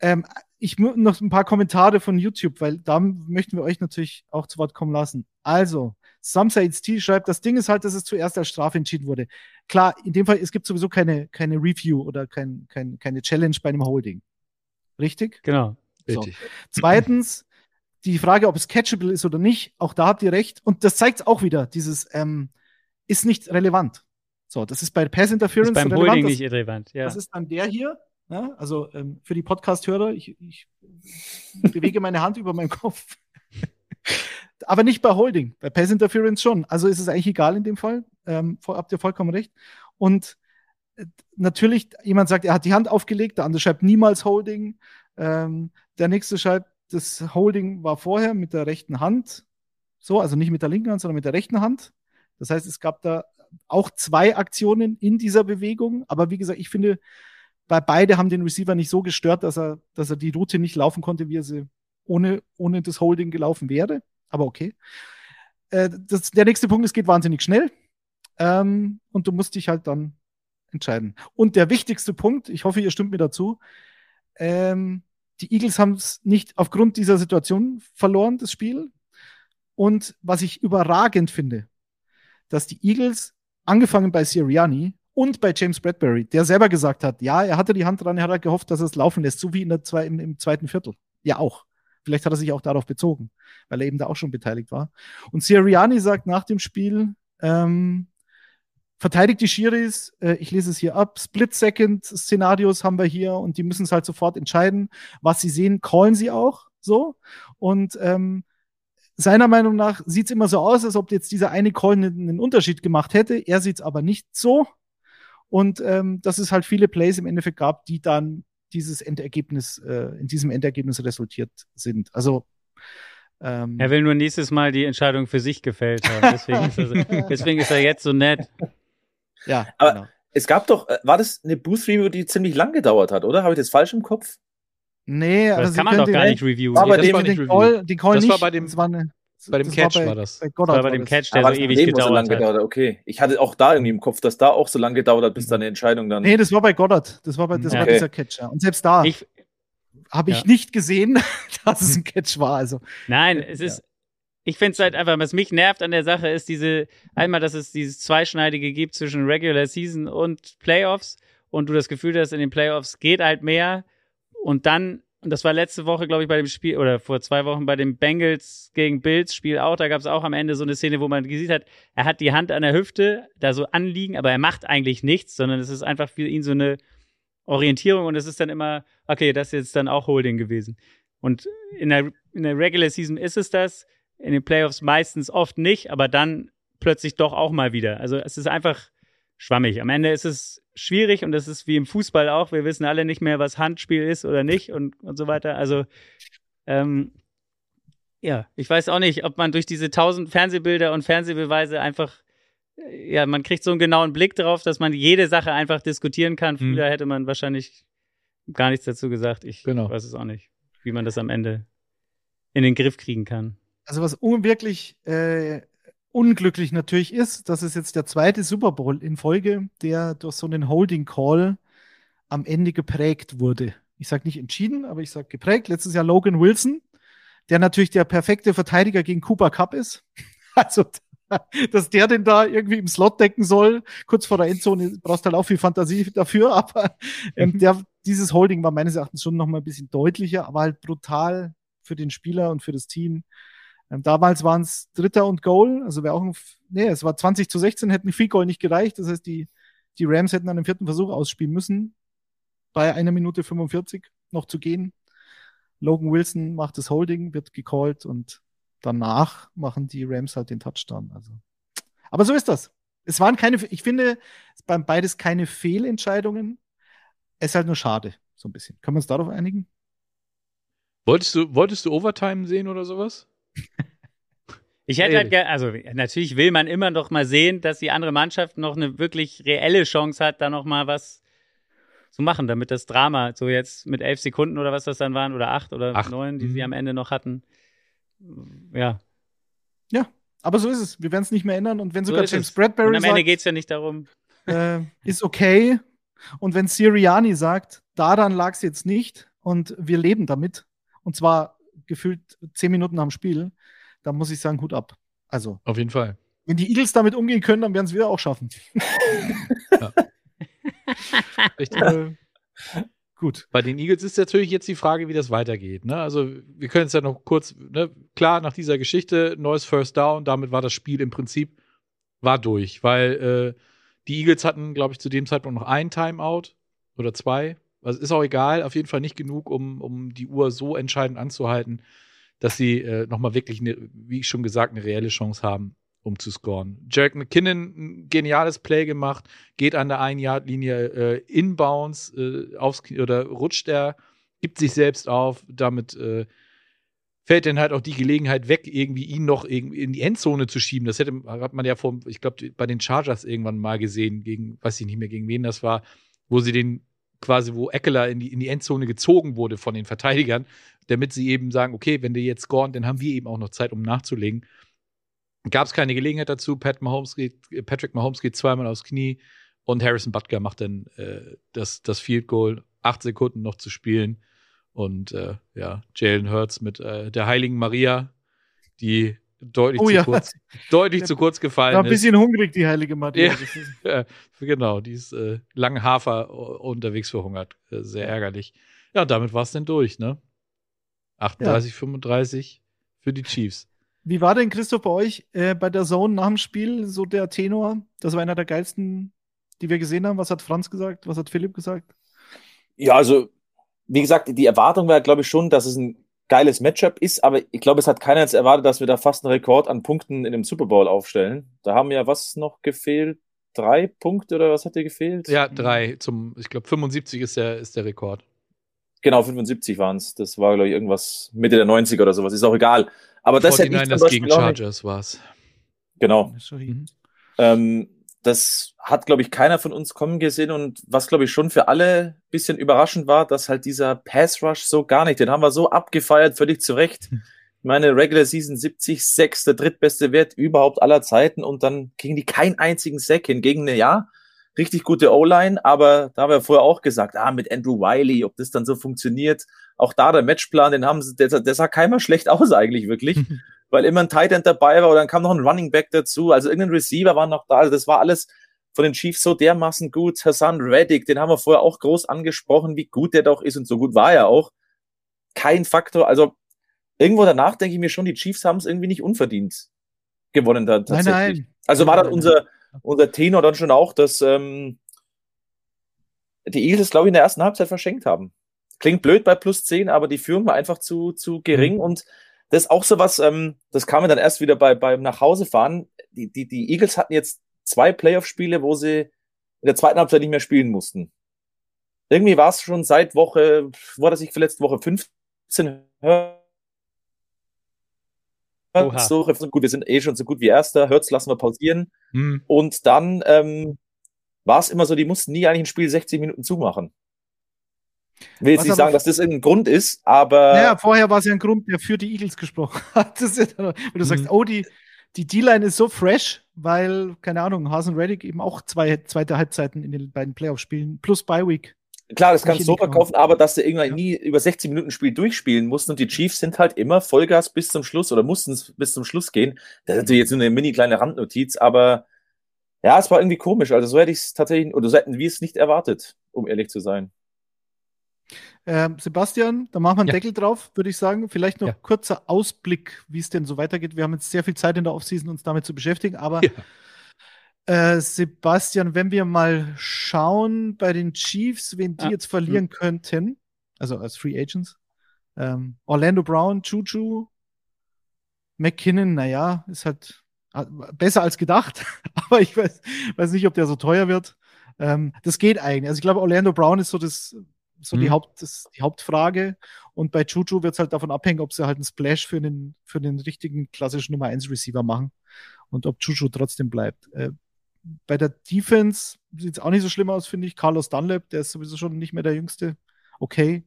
Ähm, ich noch ein paar Kommentare von YouTube, weil da möchten wir euch natürlich auch zu Wort kommen lassen. Also, It's T schreibt, das Ding ist halt, dass es zuerst als Strafe entschieden wurde. Klar, in dem Fall, es gibt sowieso keine, keine Review oder kein, kein, keine Challenge bei einem Holding. Richtig? Genau. So. Richtig. Zweitens, die Frage, ob es catchable ist oder nicht, auch da habt ihr recht. Und das zeigt auch wieder, dieses ähm, ist nicht relevant. So, das ist bei Pass Interference Ist beim relevant. Holding das, nicht irrelevant. Ja. das ist dann der hier. Ja, also ähm, für die Podcast-Hörer, ich, ich bewege meine Hand über meinen Kopf. Aber nicht bei Holding, bei Pass Interference schon. Also ist es eigentlich egal in dem Fall. Ähm, habt ihr vollkommen recht. Und äh, natürlich, jemand sagt, er hat die Hand aufgelegt, der andere schreibt niemals Holding. Ähm, der nächste schreibt, das Holding war vorher mit der rechten Hand. So, also nicht mit der linken Hand, sondern mit der rechten Hand. Das heißt, es gab da auch zwei Aktionen in dieser Bewegung. Aber wie gesagt, ich finde, bei beide haben den Receiver nicht so gestört, dass er, dass er die Route nicht laufen konnte, wie er sie ohne, ohne das Holding gelaufen wäre. Aber okay. Äh, das, der nächste Punkt, es geht wahnsinnig schnell. Ähm, und du musst dich halt dann entscheiden. Und der wichtigste Punkt, ich hoffe, ihr stimmt mir dazu, ähm, die Eagles haben es nicht aufgrund dieser Situation verloren, das Spiel. Und was ich überragend finde, dass die Eagles, angefangen bei Sirianni und bei James Bradbury, der selber gesagt hat, ja, er hatte die Hand dran, er hat halt gehofft, dass er es laufen lässt, so wie in der zwei, im, im zweiten Viertel. Ja, auch. Vielleicht hat er sich auch darauf bezogen, weil er eben da auch schon beteiligt war. Und Sirianni sagt nach dem Spiel, ähm, verteidigt die Schiris, äh, ich lese es hier ab, Split-Second-Szenarios haben wir hier und die müssen es halt sofort entscheiden. Was sie sehen, callen sie auch so. Und ähm, seiner Meinung nach sieht es immer so aus, als ob jetzt dieser eine Call einen, einen Unterschied gemacht hätte. Er sieht es aber nicht so. Und ähm, dass es halt viele Plays im Endeffekt gab, die dann dieses Endergebnis, äh, in diesem Endergebnis resultiert sind. Also ähm, er will nur nächstes Mal die Entscheidung für sich gefällt haben. Deswegen ist er, deswegen ist er jetzt so nett. Ja, Aber genau. es gab doch, äh, war das eine Booth-Review, die ziemlich lang gedauert hat, oder? Habe ich das falsch im Kopf? Nee, Das also kann Sie man doch gar nicht reviewen. Aber den, dem war den, nicht Call, den Call Das nicht. war bei dem- das war eine, bei dem das Catch bei, war das. Bei Das war bei dem das. Catch, der Aber so es ewig so gedauert lange hat. gedauert hat. Okay. Ich hatte auch da irgendwie im Kopf, dass da auch so lange gedauert hat, bis da eine Entscheidung dann. Nee, das war bei Goddard. Das war, bei, das war Okay. dieser Catch. Ja. Und selbst da Ich, habe ich ja. nicht gesehen, dass es ein Catch war. Also Nein, es ist. Ich finde es halt einfach, was mich nervt an der Sache ist diese, einmal, dass es dieses Zweischneidige gibt zwischen Regular Season und Playoffs und du das Gefühl hast, in den Playoffs geht halt mehr und dann, und das war letzte Woche, glaube ich, bei dem Spiel, oder vor zwei Wochen bei dem Bengals gegen Bills Spiel auch, da gab es auch am Ende so eine Szene, wo man gesehen hat, er hat die Hand an der Hüfte, da so anliegen, aber er macht eigentlich nichts, sondern es ist einfach für ihn so eine Orientierung und es ist dann immer, okay, das ist jetzt dann auch Holding gewesen. Und in der, in der Regular Season ist es das, in den Playoffs meistens oft nicht, aber dann plötzlich doch auch mal wieder. Also es ist einfach schwammig. Am Ende ist es schwierig und es ist wie im Fußball auch. Wir wissen alle nicht mehr, was Handspiel ist oder nicht und, und so weiter. Also ähm, ja, ich weiß auch nicht, ob man durch diese tausend Fernsehbilder und Fernsehbeweise einfach äh, ja, man kriegt so einen genauen Blick darauf, dass man jede Sache einfach diskutieren kann. Mhm. Früher hätte man wahrscheinlich gar nichts dazu gesagt. Ich Genau. weiß es auch nicht, wie man das am Ende in den Griff kriegen kann. Also was unwirklich äh, unglücklich natürlich ist, dass es jetzt der zweite Super Bowl in Folge, der durch so einen Holding Call am Ende geprägt wurde. Ich sage nicht entschieden, aber ich sage geprägt. Letztes Jahr Logan Wilson, der natürlich der perfekte Verteidiger gegen Cooper Cup ist. Also dass der den da irgendwie im Slot decken soll, kurz vor der Endzone, brauchst halt auch viel Fantasie dafür, aber ähm, der, dieses Holding war meines Erachtens schon noch mal ein bisschen deutlicher, aber halt brutal für den Spieler und für das Team. Ähm, damals waren es Dritter und Goal, also wäre auch ein, nee, es war 20 zu 16, hätten Field Goal nicht gereicht, das heißt, die, die Rams hätten an dem vierten Versuch ausspielen müssen, bei einer Minute 45 noch zu gehen. Logan Wilson macht das Holding, wird gecallt und danach machen die Rams halt den Touchdown. Also. Aber so ist das. Es waren keine, ich finde, es waren beides keine Fehlentscheidungen. Es ist halt nur schade, so ein bisschen. Können wir uns darauf einigen? Wolltest du, wolltest du Overtime sehen oder sowas? Ich hätte halt gerne, also natürlich will man immer noch mal sehen, dass die andere Mannschaft noch eine wirklich reelle Chance hat, da noch mal was zu machen, damit das Drama, so jetzt mit elf Sekunden oder was das dann waren, oder acht oder Acht, neun, die mhm. sie am Ende noch hatten. Ja, Aber so ist es. Wir werden es nicht mehr ändern. Und wenn So sogar ist James es. Bradbury und am Ende geht es ja nicht darum. äh, ist okay. Und wenn Siriani sagt, daran lag es jetzt nicht und wir leben damit, und zwar gefühlt zehn Minuten nach dem Spiel, dann muss ich sagen, Hut ab. Also, Auf jeden Fall. wenn die Eagles damit umgehen können, dann werden es wir auch schaffen. Richtig. äh, gut. Bei den Eagles ist natürlich jetzt die Frage, wie das weitergeht. Ne? Also, wir können es ja noch kurz, ne? klar, nach dieser Geschichte, neues First Down, damit war das Spiel im Prinzip war durch, weil äh, die Eagles hatten, glaube ich, zu dem Zeitpunkt noch ein Timeout oder zwei. Also ist auch egal, auf jeden Fall nicht genug, um, um die Uhr so entscheidend anzuhalten, dass sie äh, nochmal wirklich, eine, wie schon gesagt, eine reelle Chance haben, um zu scoren. Jarek McKinnon, ein geniales Play gemacht, geht an der Ein-Yard-Linie äh, inbounds äh, aufs oder rutscht er, gibt sich selbst auf, damit äh, fällt dann halt auch die Gelegenheit weg, irgendwie ihn noch in die Endzone zu schieben. Das hätte, hat man ja vor, ich glaube, bei den Chargers irgendwann mal gesehen, gegen, weiß ich nicht mehr, gegen wen das war, wo sie den quasi, wo Eckler in die, in die Endzone gezogen wurde von den Verteidigern, damit sie eben sagen, okay, wenn die jetzt scoren, dann haben wir eben auch noch Zeit, um nachzulegen. Gab es keine Gelegenheit dazu. Pat Mahomes geht, Patrick Mahomes geht zweimal aufs Knie und Harrison Butker macht dann äh, das, das Field Goal. Acht Sekunden noch zu spielen. Und äh, ja, Jalen Hurts mit äh, der Heiligen Maria, die deutlich, Oh zu, ja, kurz, deutlich zu kurz gefallen war ein ist. bisschen hungrig, die heilige Maria. Ja. Ist- Ja, genau, die ist äh, langen Hafer äh, unterwegs verhungert. Äh, sehr ärgerlich. Ja, damit war es dann durch, ne? 38, 35 für die Chiefs. Wie war denn, Christoph, bei euch äh, bei der Zone nach dem Spiel so der Tenor? Das war einer der geilsten, die wir gesehen haben. Was hat Franz gesagt? Was hat Philipp gesagt? Ja, also, wie gesagt, die Erwartung war, glaube ich, schon, dass es ein geiles Matchup ist, aber ich glaube, es hat keiner jetzt erwartet, dass wir da fast einen Rekord an Punkten in dem Super Bowl aufstellen. Da haben ja was noch gefehlt? Drei Punkte oder was hat dir gefehlt? Ja, drei zum, ich glaube, 75 ist der, ist der Rekord. Genau, 75 waren es. Das war, glaube ich, irgendwas Mitte der 90er oder sowas. Ist auch egal. Aber das hätte ich zum Beispiel gegen Chargers war es. Genau. Mhm. Ähm, das hat, glaube ich, keiner von uns kommen gesehen und was, glaube ich, schon für alle ein bisschen überraschend war, dass halt dieser Pass Rush so gar nicht, den haben wir so abgefeiert, völlig zu Recht. Hm. Meine Regular Season 70, 6, der drittbeste Wert überhaupt aller Zeiten und dann kriegen die keinen einzigen Sack hingegen eine, ja, richtig gute O-Line, aber da haben wir vorher auch gesagt, ah, mit Andrew Wiley, ob das dann so funktioniert. Auch da der Matchplan, den haben sie, der, der sah keiner schlecht aus eigentlich wirklich. weil immer ein Tight End dabei war oder dann kam noch ein Running Back dazu. Also irgendein Receiver war noch da. Also das war alles von den Chiefs so dermaßen gut. Hassan Reddick, den haben wir vorher auch groß angesprochen, wie gut der doch ist und so gut war er auch. Kein Faktor. Also irgendwo danach denke ich mir schon, die Chiefs haben es irgendwie nicht unverdient gewonnen dann tatsächlich. Nein, nein. Also war dann unser, unser Tenor dann schon auch, dass ähm, die Eagles, glaube ich, in der ersten Halbzeit verschenkt haben. Klingt blöd bei plus 10, aber die Führung war einfach zu, zu gering mhm. und das ist auch so was, ähm, das kam mir dann erst wieder bei, beim Nachhausefahren. Die, die, die Eagles hatten jetzt zwei Playoff-Spiele, wo sie in der zweiten Halbzeit nicht mehr spielen mussten. Irgendwie war es schon seit Woche, wurde sich verletzt, Woche 15 so, gut, wir sind eh schon so gut wie Erster, Hört's lassen wir pausieren. Hm. Und dann ähm, war es immer so, die mussten nie eigentlich ein Spiel 60 Minuten zumachen. Will jetzt Was nicht sagen, dass das irgendein Grund ist, aber. Naja, vorher war es ja ein Grund, der für die Eagles gesprochen hat. Das ist ja, wenn du mhm. sagst, oh, die, die D-Line ist so fresh, weil, keine Ahnung, Hasen Reddick eben auch zwei zweite Halbzeiten in den beiden Playoff-Spielen plus Bye Week. Klar, das kannst du so verkaufen, aber dass du irgendwann ja. nie über 60 Minuten Spiel durchspielen musst und die Chiefs sind halt immer Vollgas bis zum Schluss oder mussten bis zum Schluss gehen. Das ist natürlich jetzt nur eine mini kleine Randnotiz, aber ja, es war irgendwie komisch. Also so hätte ich es tatsächlich, oder so hätten wir es nicht erwartet, um ehrlich zu sein. Ähm, Sebastian, da machen wir einen ja. Deckel drauf, würde ich sagen. Vielleicht noch ja. kurzer Ausblick, wie es denn so weitergeht. Wir haben jetzt sehr viel Zeit in der Offseason, uns damit zu beschäftigen, aber ja. äh, Sebastian, wenn wir mal schauen bei den Chiefs, wen die jetzt verlieren mhm. könnten, also als Free Agents, ähm, Orlando Brown, Juju, McKinnon, naja, ist halt äh, besser als gedacht, aber ich weiß, weiß nicht, ob der so teuer wird. Ähm, das geht eigentlich. Also ich glaube, Orlando Brown ist so das so mhm. die, Haupt, das, die Hauptfrage. Und bei Juju wird es halt davon abhängen, ob sie halt einen Splash für den, für den richtigen klassischen Nummer 1 Receiver machen und ob Juju trotzdem bleibt. Äh, bei der Defense sieht es auch nicht so schlimm aus, finde ich. Carlos Dunlap, der ist sowieso schon nicht mehr der Jüngste. Okay.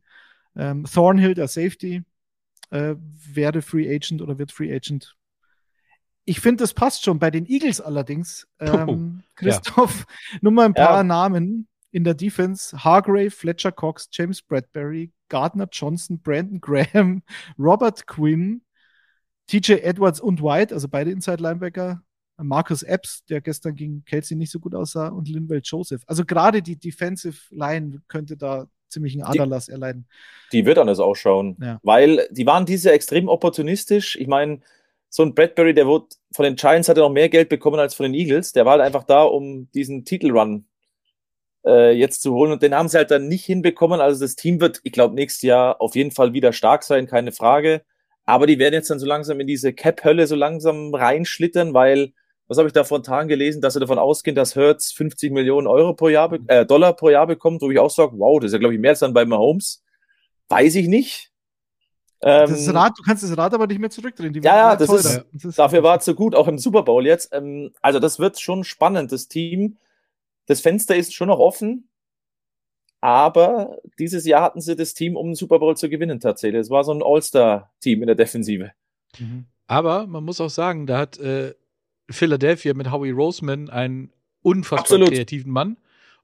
Ähm, Thornhill, der Safety, äh, werde Free Agent oder wird Free Agent. Ich finde, das passt schon. Bei den Eagles allerdings, ähm, Christoph, ja. nur mal ein paar ja. Namen in der Defense Hargrave, Fletcher Cox, James Bradbury, Gardner Johnson, Brandon Graham, Robert Quinn, TJ Edwards und White, also beide Inside Linebacker, Marcus Epps, der gestern gegen Kelsey nicht so gut aussah, und Linwell Joseph. Also gerade die Defensive Line könnte da ziemlich einen Aderlass die, erleiden. Die wird anders ausschauen, ja. weil die waren diese extrem opportunistisch. Ich meine, so ein Bradbury, der wurde von den Giants hat er noch mehr Geld bekommen als von den Eagles. Der war halt einfach da, um diesen Titelrun äh, jetzt zu holen. Und den haben sie halt dann nicht hinbekommen. Also das Team wird, ich glaube, nächstes Jahr auf jeden Fall wieder stark sein, keine Frage. Aber die werden jetzt dann so langsam in diese Cap-Hölle so langsam reinschlittern, weil, was habe ich da vor Tagen gelesen, dass sie davon ausgehen, dass Hertz 50 Millionen Euro pro Jahr, äh, Dollar pro Jahr bekommt, wo ich auch sage, wow, das ist ja, glaube ich, mehr als dann bei Mahomes. Weiß ich nicht. das ähm, Rad, du kannst das Rad aber nicht mehr zurückdrehen. ja, ja, das ist, das ist, dafür war es so gut, auch im Super Bowl jetzt. Ähm, also das wird schon spannend, das Team das Fenster ist schon noch offen, aber dieses Jahr hatten sie das Team, um den Super Bowl zu gewinnen tatsächlich. Es war so ein All-Star-Team in der Defensive. Mhm. Aber man muss auch sagen, da hat äh, Philadelphia mit Howie Roseman einen unfassbar Absolut. kreativen Mann.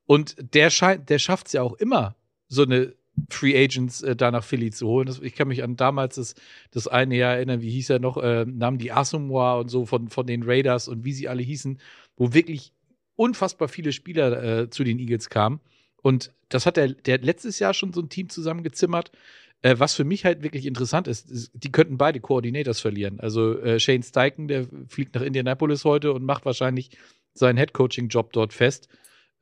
Und der scheint, der schafft es ja auch immer, so eine Free Agents äh, da nach Philly zu holen. Das, ich kann mich an damals das, das eine Jahr erinnern, wie hieß er noch, äh, nahmen die Asamoah und so von, von den Raiders und wie sie alle hießen, wo wirklich unfassbar viele Spieler äh, zu den Eagles kamen. Und das hat der, der letztes Jahr schon so ein Team zusammengezimmert. Äh, was für mich halt wirklich interessant ist, ist, die könnten beide Coordinators verlieren. Also äh, Shane Steichen, der fliegt nach Indianapolis heute und macht wahrscheinlich seinen Headcoaching-Job dort fest.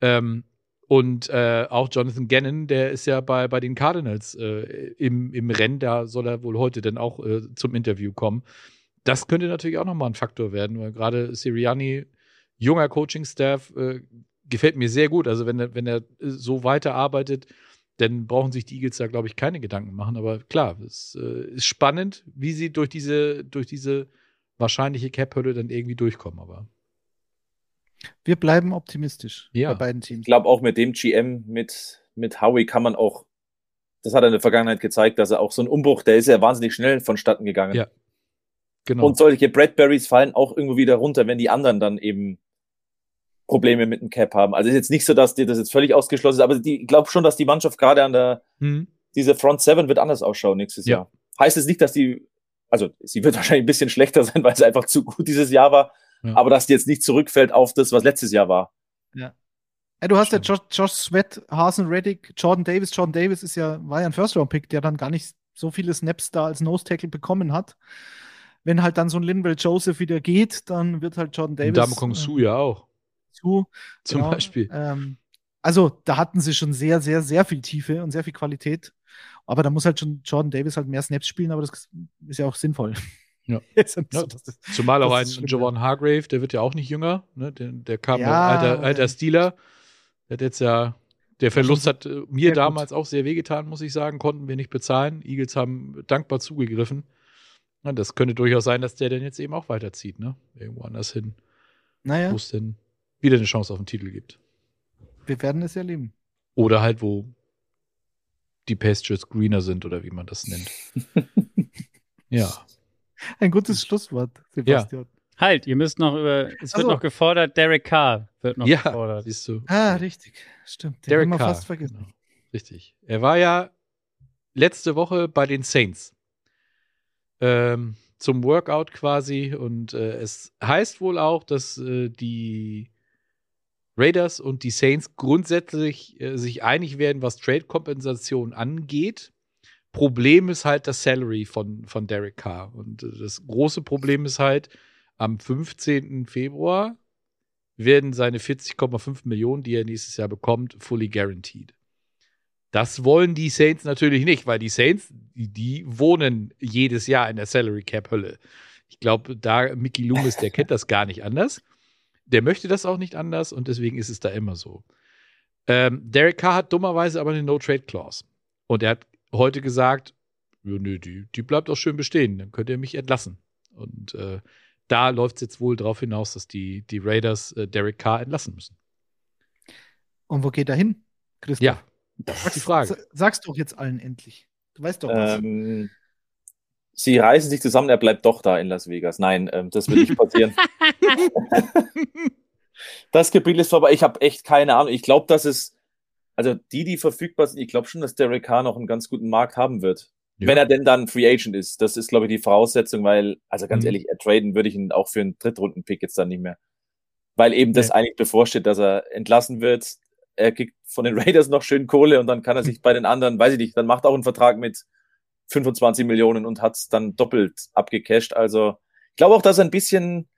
Ähm, und äh, auch Jonathan Gannon, der ist ja bei, bei den Cardinals äh, im, im Rennen, da soll er wohl heute dann auch äh, zum Interview kommen. Das könnte natürlich auch nochmal ein Faktor werden, weil gerade Sirianni junger Coaching-Staff, äh, gefällt mir sehr gut. Also wenn er, wenn er so weiterarbeitet, dann brauchen sich die Eagles da, glaube ich, keine Gedanken machen. Aber klar, es äh, ist spannend, wie sie durch diese, durch diese wahrscheinliche Cap-Hürde dann irgendwie durchkommen. Aber Wir bleiben optimistisch Ja. bei beiden Ich Teams. glaube auch mit dem GM, mit, mit Howie kann man auch, das hat er in der Vergangenheit gezeigt, dass er auch so ein Umbruch, der ist ja wahnsinnig schnell vonstatten gegangen. Ja. genau. Und solche Bradburys fallen auch irgendwo wieder runter, wenn die anderen dann eben Probleme mit dem Cap haben. Also ist jetzt nicht so, dass dir das jetzt völlig ausgeschlossen ist, aber die, ich glaube schon, dass die Mannschaft gerade an der, Hm. diese Front Seven wird anders ausschauen nächstes Ja. Jahr. Heißt es nicht, dass die, also sie wird wahrscheinlich ein bisschen schlechter sein, weil sie einfach zu gut dieses Jahr war, Ja. aber dass die jetzt nicht zurückfällt auf das, was letztes Jahr war. Ey, du hast ja Stimmt. Josh, Josh Sweat, Hasen Reddick, Jordan Davis. Jordan Davis ist ja, war ja ein First-Round-Pick, der dann gar nicht so viele Snaps da als Nose-Tackle bekommen hat. Wenn halt dann so ein Linville Joseph wieder geht, dann wird halt Jordan Und Davis Dame Kong Su ja auch, äh, zu. zum Genau. Beispiel. Ähm, also da hatten sie schon sehr, sehr, sehr viel Tiefe und sehr viel Qualität. Aber da muss halt schon Jordan Davis halt mehr Snaps spielen, aber das ist ja auch sinnvoll. Ja. So, das- Zumal auch ein Javon Hargrave, der wird ja auch nicht jünger. Ne? Der, der kam Ja, alter, alter äh, Stealer. Der hat jetzt ja, der Verlust schon hat äh, mir sehr gut. damals auch sehr wehgetan, muss ich sagen. Konnten wir nicht bezahlen. Eagles haben dankbar zugegriffen. Das könnte durchaus sein, dass der dann jetzt eben auch weiterzieht, ne? Irgendwo anders hin, naja, wo es denn wieder eine Chance auf den Titel gibt. wir werden es erleben. Oder halt, wo die Pastures greener sind oder wie man das nennt. ja. Ein gutes Schlusswort, Sebastian. Halt, ihr müsst noch über, es Ach wird noch gefordert, Derek Carr wird noch Ja, gefordert. siehst du. Ah, richtig. Stimmt. Den Derek haben wir Carr. fast vergessen. Genau. Richtig. Er war ja letzte Woche bei den Saints. Ähm, zum Workout quasi. Und äh, es heißt wohl auch, dass äh, die Raiders und die Saints grundsätzlich äh, sich einig werden, was Trade-Kompensation angeht. Problem ist halt das Salary von, von Derek Carr. Und äh, das große Problem ist halt, am 15. Februar werden seine 40,5 Millionen, die er nächstes Jahr bekommt, fully guaranteed. Das wollen die Saints natürlich nicht, weil die Saints, die, die wohnen jedes Jahr in der Salary Cap Hölle. Ich glaube, da Mickey Loomis, der kennt das gar nicht anders. Der möchte das auch nicht anders und deswegen ist es da immer so. Ähm, Derek Carr hat dummerweise aber eine No-Trade-Clause. Und er hat heute gesagt, ja, nö, die, die bleibt auch schön bestehen, dann könnt ihr mich entlassen. Und äh, da läuft es jetzt wohl darauf hinaus, dass die, die Raiders äh, Derek Carr entlassen müssen. Und wo geht er hin, Christoph? Ja, das ist die Frage. Sa- Sag's doch jetzt allen endlich. Du weißt doch was. Ähm, sie reißen sich zusammen, er bleibt doch da in Las Vegas. Nein, ähm, das wird nicht passieren. das Gebiet ist vorbei. Ich habe echt keine Ahnung. Ich glaube, dass es, also die, die verfügbar sind, ich glaube schon, dass Derek Carr noch einen ganz guten Markt haben wird. Ja. Wenn er denn dann Free Agent ist. Das ist, glaube ich, die Voraussetzung, weil, also ganz Mhm. ehrlich, er traden würde ich ihn auch für einen Drittrunden-Pick jetzt dann nicht mehr. Weil eben das eigentlich bevorsteht, dass er entlassen wird. Er kriegt von den Raiders noch schön Kohle und dann kann er sich bei den anderen, weiß ich nicht, dann macht er auch einen Vertrag mit 25 Millionen und hat es dann doppelt abgecasht. Also ich glaube auch, dass er ein bisschen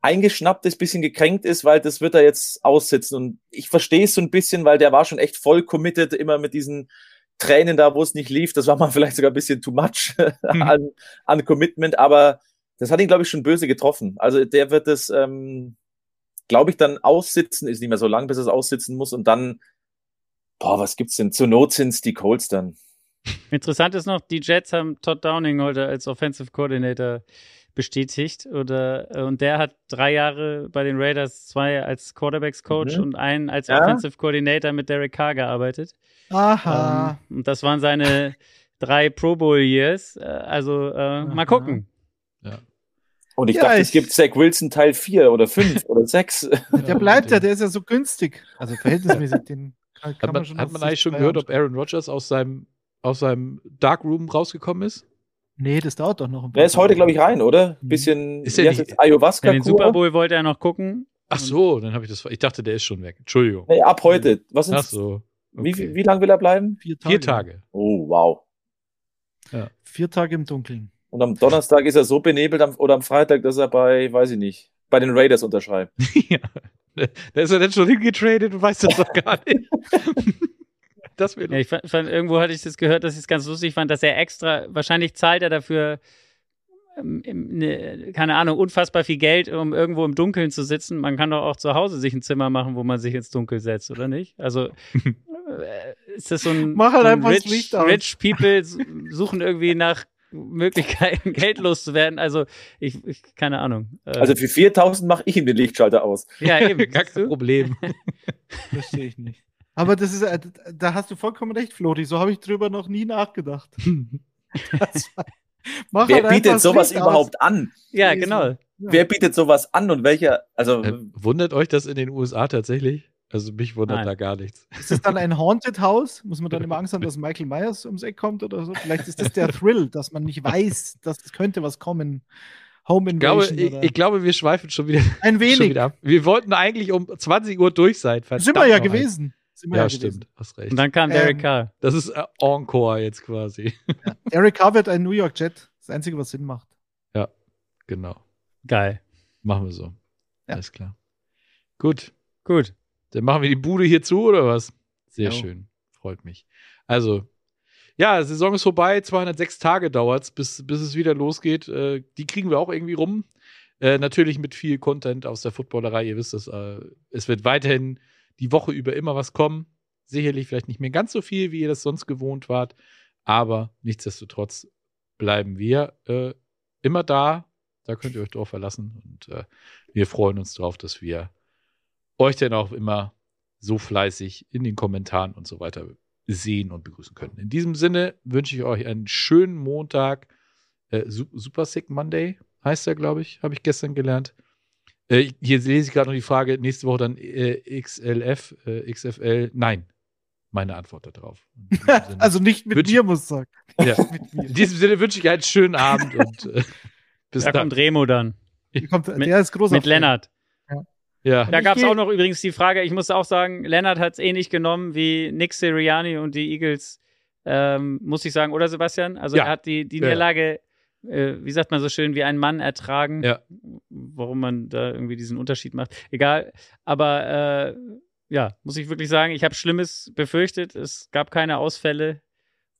eingeschnappt ist, bisschen gekränkt ist, weil das wird er jetzt aussitzen. Und ich verstehe es so ein bisschen, weil der war schon echt voll committed, immer mit diesen Tränen da, wo es nicht lief. Das war mal vielleicht sogar ein bisschen too much Mhm. an, an Commitment, aber das hat ihn, glaube ich, schon böse getroffen. Also der wird es, ähm, glaube ich, dann aussitzen, ist nicht mehr so lang, bis er es aussitzen muss und dann, boah, was gibt's denn? Zur Not sind's die Colts dann. Interessant ist noch, die Jets haben Todd Downing heute als Offensive Coordinator bestätigt. Oder, äh, und der hat drei Jahre bei den Raiders, zwei als Quarterbacks Coach Mhm. und einen als Ja. Offensive Coordinator mit Derek Carr gearbeitet. Aha. Ähm, und das waren seine drei Pro Bowl Years. Äh, also äh, mal gucken. Und ich Ja, dachte, es ich- gibt Zach Wilson Teil 4 oder 5 oder 6. der bleibt ja, der ist ja so günstig. Also verhältnismäßig, den kann, kann Hat man, schon hat man eigentlich schon gehört, ob. Aaron Rodgers aus seinem, aus seinem Darkroom rausgekommen ist? Nee, das dauert doch noch ein Der ist heute, glaube ich, rein, oder? Mhm. Bisschen, Ist der nicht- es? Ayahuasca. In den Super Bowl wollte er noch gucken. Ach so, dann habe ich das. Ich dachte, der ist schon weg. Entschuldigung. Nee, ab heute. Was Ach ist, so. wie, Okay. wie, wie lange will er bleiben? Vier Tage. Vier Tage. Oh, wow. Vier Tage im Dunkeln. Und am Donnerstag ist er so benebelt am, oder am Freitag, dass er bei, weiß ich nicht, bei den Raiders unterschreibt. ja. Da ist er dann schon hingetradet und weiß das doch gar nicht. das wäre Ja, ich fand, fand, irgendwo hatte ich das gehört, dass ich es ganz lustig fand, dass er extra, wahrscheinlich zahlt er dafür, ähm, ne, keine Ahnung, unfassbar viel Geld, um irgendwo im Dunkeln zu sitzen. Man kann doch auch zu Hause sich ein Zimmer machen, wo man sich ins Dunkel setzt, oder nicht? Also äh, ist das so ein, Mach halt so ein einfach das rich, Licht aus. rich People suchen irgendwie nach Möglichkeiten, Geld loszuwerden. Also, ich, ich keine Ahnung. Äh, Also für 4000 mache ich ihm den Lichtschalter aus. ja, eben. Gar kein? Problem. Verstehe ich nicht. Aber das ist, äh, da hast du vollkommen recht, Flori. So habe ich drüber noch nie nachgedacht. Das war- Mach Wer halt bietet das sowas Licht überhaupt an? Ja, genau. aus. Wer bietet sowas an und welcher? Also Äh, wundert euch das in den USA tatsächlich? Also mich wundert Nein. da gar nichts. Ist das dann ein Haunted House? Muss man dann immer Angst haben, dass Michael Myers ums Eck kommt oder so? Vielleicht ist das der Thrill, dass man nicht weiß, dass es könnte was kommen. Home Ich glaube, Invasion ich, oder ich glaube, wir schweifen schon wieder, ein schon wenig. wieder ab. Wir wollten eigentlich um 20 Uhr durch sein. Sind wir ja noch ein. Wir Ja, gewesen. stimmt. Hast recht. Und dann kam Derek Ähm, Carr. Das ist äh, Encore jetzt quasi. Ja. Derek Carr wird ein New York Jet. Das Einzige, was Sinn macht. Genau. Geil. Machen wir so. Ja. Alles klar. Gut. Gut. Dann machen wir die Bude hier zu, oder was? Sehr Jo. schön. Freut mich. Also, ja, Saison ist vorbei. 206 Tage dauert es, bis, bis es wieder losgeht. Äh, die kriegen wir auch irgendwie rum. Äh, natürlich mit viel Content aus der Footballerei. Ihr wisst es, äh, es wird weiterhin die Woche über immer was kommen. Sicherlich vielleicht nicht mehr ganz so viel, wie ihr das sonst gewohnt wart. Aber nichtsdestotrotz bleiben wir äh, immer da. Da könnt ihr euch drauf verlassen. Und äh, wir freuen uns drauf, dass wir euch dann auch immer so fleißig in den Kommentaren und so weiter sehen und begrüßen können. In diesem Sinne wünsche ich euch einen schönen Montag. Äh, Su- Super Sick Monday heißt er, glaube ich, habe ich gestern gelernt. Äh, hier lese ich gerade noch die Frage, nächste Woche dann äh, XLF, äh, XFL. Nein, meine Antwort darauf. Also nicht mit mir, muss ich sagen. ja. In diesem Sinne wünsche ich einen schönen Abend und äh, bis Da dann. kommt Remo dann. Hier kommt, Mit- der ist großer Mit. Lennart. Ja. Da gab es auch noch übrigens die Frage, ich muss auch sagen, Lennart hat es ähnlich genommen wie Nick Sirianni und die Eagles, ähm, muss ich sagen, oder Sebastian? Also Ja. er hat die, die Ja. Niederlage, äh, wie sagt man so schön, wie ein Mann ertragen. Ja. Warum man da irgendwie diesen Unterschied macht. Egal. Aber äh, ja, muss ich wirklich sagen, ich habe Schlimmes befürchtet. Es gab keine Ausfälle.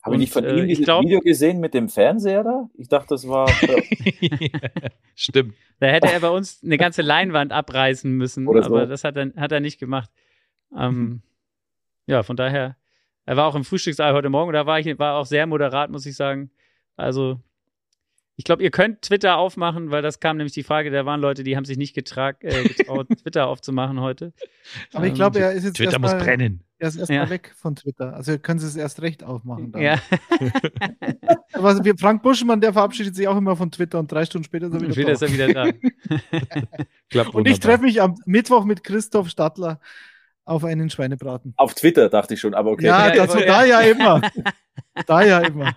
habe ich nicht von Und, äh, dieses glaub- Video gesehen mit dem Fernseher da? Ich dachte, das war. Stimmt. Da hätte er bei uns eine ganze Leinwand abreißen müssen, Oder so. aber das hat er, hat er nicht gemacht. Ähm, ja, von daher, er war auch im Frühstückssaal heute Morgen, da war ich war auch sehr moderat, muss ich sagen. Also, ich glaube, ihr könnt Twitter aufmachen, weil das kam nämlich die Frage, da waren Leute, die haben sich nicht getrag, äh, getraut, Twitter aufzumachen heute. Aber ich glaube, er ist jetzt Twitter muss erstmal brennen. er ist erstmal Ja. weg von Twitter. Also können sie es erst recht aufmachen. Dann. Ja, Aber wir, Frank Buschmann, der verabschiedet sich auch immer von Twitter und drei Stunden später ist er wieder, wieder ist da. er wieder da. Klappt Und ich treffe mich am Mittwoch mit Christoph Stadler auf einen Schweinebraten. Auf Twitter dachte ich schon, aber okay. Ja, ja. da ja immer. Da ja immer.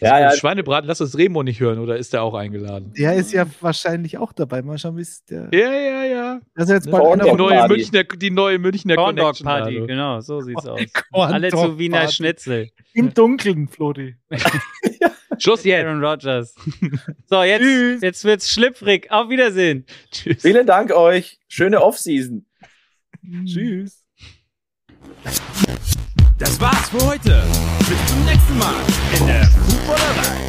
Ja, ja. Schweinebraten, lass das Remo nicht hören, oder ist der auch eingeladen? Der ist ja wahrscheinlich auch dabei. Mal schauen, wie es der. Ja, ja, ja. Das ist jetzt einer Die neue Party. Münchner, die neue Münchner Corn Dog Connection. Party, also. genau, so sieht's aus. Corn Alle zu Wiener Party. Schnitzel. Im Dunkeln, Flori. Schluss jetzt. Aaron Rodgers. So, jetzt, Tschüss. jetzt wird's schlüpfrig. Auf Wiedersehen. Tschüss. Vielen Dank euch. Schöne Offseason. Tschüss. Das war's für heute. Bis zum nächsten Mal in der Fußballerei.